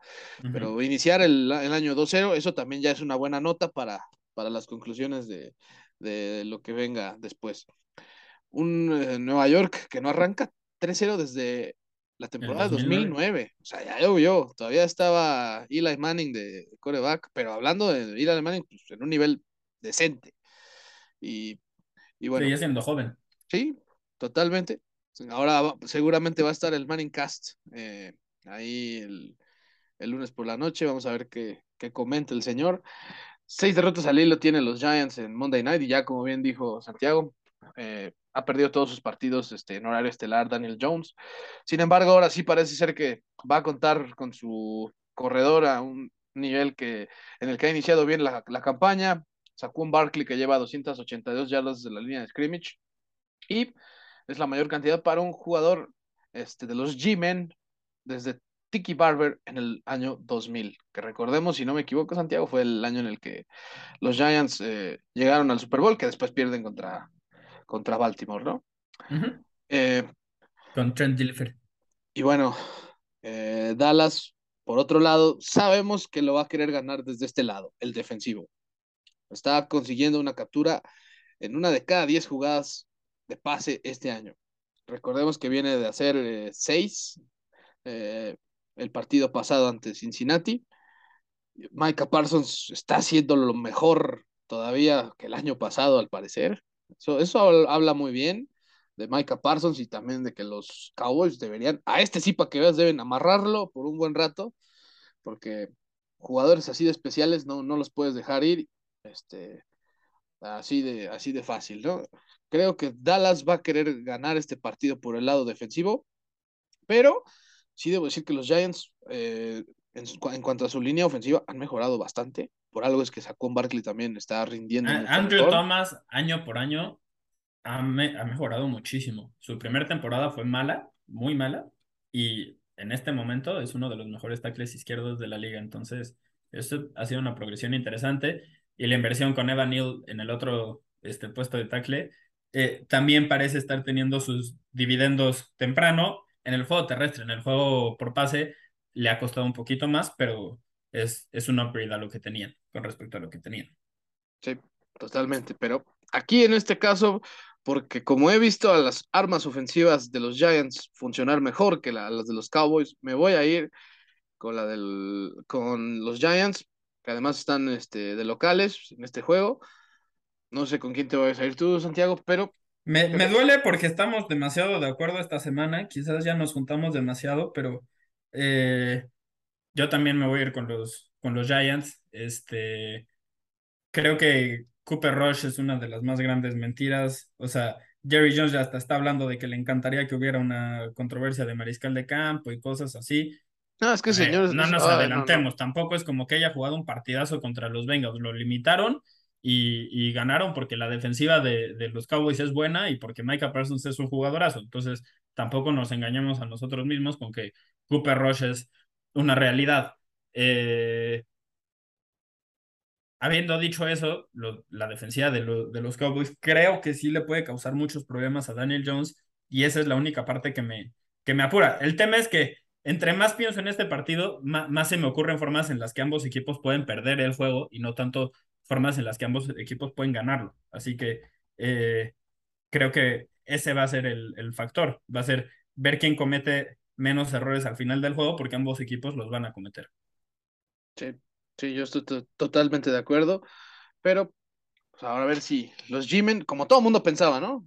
Pero iniciar el, el año 2-0, eso también ya es una buena nota para, para las conclusiones de, de lo que venga después. Un eh, Nueva York que no arranca 3-0 desde la temporada de 2009. O sea, ya llovió. Todavía estaba Eli Manning de coreback, pero hablando de Eli Manning, pues, en un nivel decente. Y, y bueno. Sigue siendo joven. Sí, totalmente. Ahora seguramente va a estar el Manning Cast eh, ahí el, el, lunes por la noche. Vamos a ver qué, qué comenta el señor. Seis derrotas al hilo tienen los Giants en Monday Night y ya como bien dijo Santiago, eh, ha perdido todos sus partidos este, en horario estelar Daniel Jones. Sin embargo, ahora sí parece ser que va a contar con su corredor a un nivel que, en el que ha iniciado bien la, campaña. Sacó un Barkley que lleva 282 yardas de la línea de scrimmage y es la mayor cantidad para un jugador este, de los G-Men desde Tiki Barber en el año 2000, que recordemos, si no me equivoco, Santiago, fue el año en el que los Giants eh, llegaron al Super Bowl, que después pierden contra contra Baltimore, ¿no? Eh, Con Trent Dilfer. Y bueno, eh, Dallas, por otro lado, sabemos que lo va a querer ganar desde este lado, el defensivo. Está consiguiendo una captura en una de cada diez jugadas de pase este año. Recordemos que viene de hacer eh, seis el partido pasado ante Cincinnati. Micah Parsons está haciendo lo mejor todavía que el año pasado, al parecer. Eso, habla muy bien de Micah Parsons y también de que los Cowboys deberían, a este sí para que veas, deben amarrarlo por un buen rato, porque jugadores así de especiales no, no los puedes dejar ir. Este, Así de, así de fácil, ¿no? Creo que Dallas va a querer ganar este partido por el lado defensivo, pero sí debo decir que los Giants, eh, en, cuanto a su línea ofensiva, han mejorado bastante. Por algo es que Saquon Barkley también está rindiendo. Andrew Thomas, año por año, ha, ha mejorado muchísimo. Su primera temporada fue mala, muy mala, y en este momento es uno de los mejores tackles izquierdos de la liga. Entonces, esto ha sido una progresión interesante y la inversión con Evan Neal en el otro este, puesto de tackle eh, también parece estar teniendo sus dividendos temprano en el juego terrestre, en el juego por pase le ha costado un poquito más, pero es, es un upgrade a lo que tenían con respecto a lo que tenían. Sí, totalmente, pero aquí en este caso, porque como he visto a las armas ofensivas de los Giants funcionar mejor que las de los Cowboys, me voy a ir con la del con los Giants que además están este, de locales en este juego. No sé con quién te vas a ir tú, Santiago, pero... Me, me duele porque estamos demasiado de acuerdo esta semana. Quizás ya nos juntamos demasiado, pero eh, yo también me voy a ir con los, con los Giants. Este, creo que Cooper Rush es una de las más grandes mentiras. O sea, Jerry Jones ya hasta está hablando de que le encantaría que hubiera una controversia de mariscal de campo y cosas así. No, es que señores. no nos adelantemos, tampoco es como que haya jugado un partidazo contra los Bengals, lo limitaron y, ganaron porque la defensiva de, los Cowboys es buena y porque Micah Parsons es un jugadorazo. Entonces, tampoco nos engañamos a nosotros mismos con que Cooper Rush es una realidad. Eh, habiendo dicho eso, la defensiva de, los Cowboys creo que sí le puede causar muchos problemas a Daniel Jones y esa es la única parte que me, que me apura. El tema es que entre más pienso en este partido, más, se me ocurren formas en las que ambos equipos pueden perder el juego y no tanto formas en las que ambos equipos pueden ganarlo. Así que eh, creo que ese va a ser el, el, factor. Va a ser ver quién comete menos errores al final del juego porque ambos equipos los van a cometer. Sí, sí, yo estoy totalmente de acuerdo. Pero pues, ahora a ver si los G-Men, como todo el mundo pensaba, ¿no?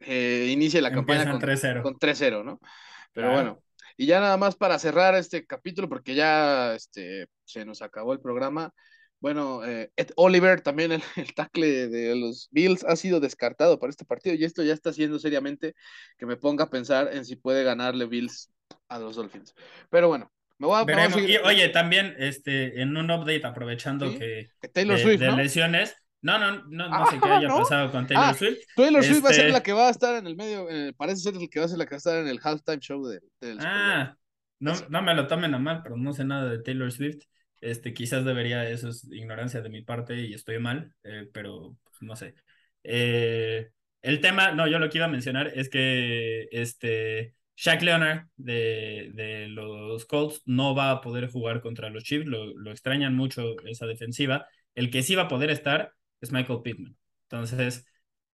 Eh, inicia la campaña con 3-0, ¿no? Pero bueno, y ya nada más para cerrar este capítulo, porque ya este, se nos acabó el programa. Bueno, eh, Ed Oliver, también el, [LAUGHS] el, tackle de los Bills, ha sido descartado para este partido y esto ya está haciendo seriamente que me ponga a pensar en si puede ganarle Bills a los Dolphins. Pero bueno, me voy a... oye, también este, en un update, aprovechando que, Taylor Swift, de lesiones, no, no, no, no sé qué haya pasado con Taylor ah, Swift. Taylor Swift va a ser este la que va a estar en el medio, parece ser el que va a ser la que va a estar en el halftime show de, del Ah, no, no me lo tomen a mal, pero no sé nada de Taylor Swift. Este, quizás debería, eso es ignorancia de mi parte y estoy mal, eh, pero pues, no sé. Eh, el tema, no, yo lo que iba a mencionar es que este Shaq Leonard de, de los Colts no va a poder jugar contra los Chiefs, lo, lo extrañan mucho esa defensiva. El que sí va a poder estar es Michael Pittman. Entonces,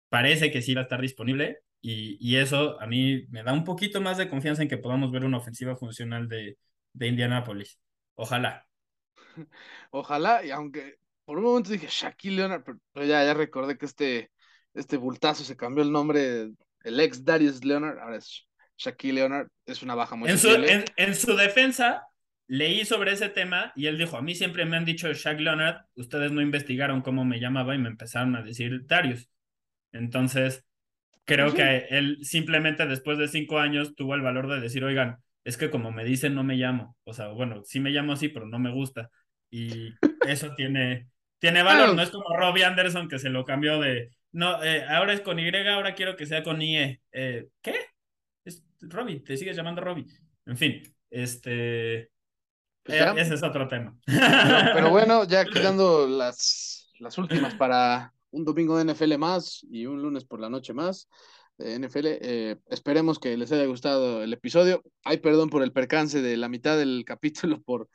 parece que sí va a estar disponible y, y, eso a mí me da un poquito más de confianza en que podamos ver una ofensiva funcional de, de Indianapolis. Ojalá. [LAUGHS] Ojalá, y aunque por un momento dije Shaquille Leonard, pero, ya, ya recordé que este, este bultazo se cambió el nombre, el ex Darius Leonard, ahora es Shaquille Leonard, es una baja muy en su, en, en su defensa, leí sobre ese tema y él dijo, a mí siempre me han dicho Shaq Leonard, ustedes no investigaron cómo me llamaba y me empezaron a decir Darius. Entonces, creo que él simplemente después de cinco años tuvo el valor de decir, oigan, es que como me dicen no me llamo. O sea, bueno, sí me llamo así, pero no me gusta. Y eso tiene, tiene valor, no es como Robbie Anderson que se lo cambió de, no, eh, ahora es con Y, ahora quiero que sea con IE. Eh, ¿Qué? Es Robbie, te sigues llamando Robbie. En fin, este, pues eh, ese es otro tema. Pero, bueno, ya [LAUGHS] quedando las, las últimas para un domingo de NFL más y un lunes por la noche más de NFL. Eh, esperemos que les haya gustado el episodio. Ay, perdón por el percance de la mitad del capítulo, por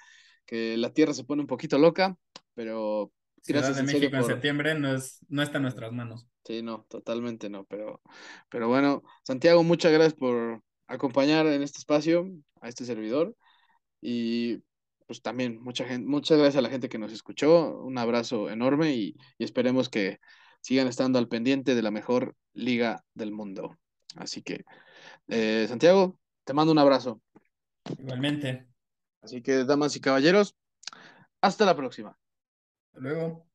que la tierra se pone un poquito loca, pero gracias. Ciudad de México en septiembre no, es, no está en nuestras manos. Sí, no, totalmente no, pero, pero bueno, Santiago, muchas gracias por acompañar en este espacio a este servidor y pues también mucha gente, muchas gracias a la gente que nos escuchó, un abrazo enorme y, esperemos que sigan estando al pendiente de la mejor liga del mundo. Así que, eh, Santiago, te mando un abrazo. Igualmente. Así que, damas y caballeros, hasta la próxima. Hasta luego.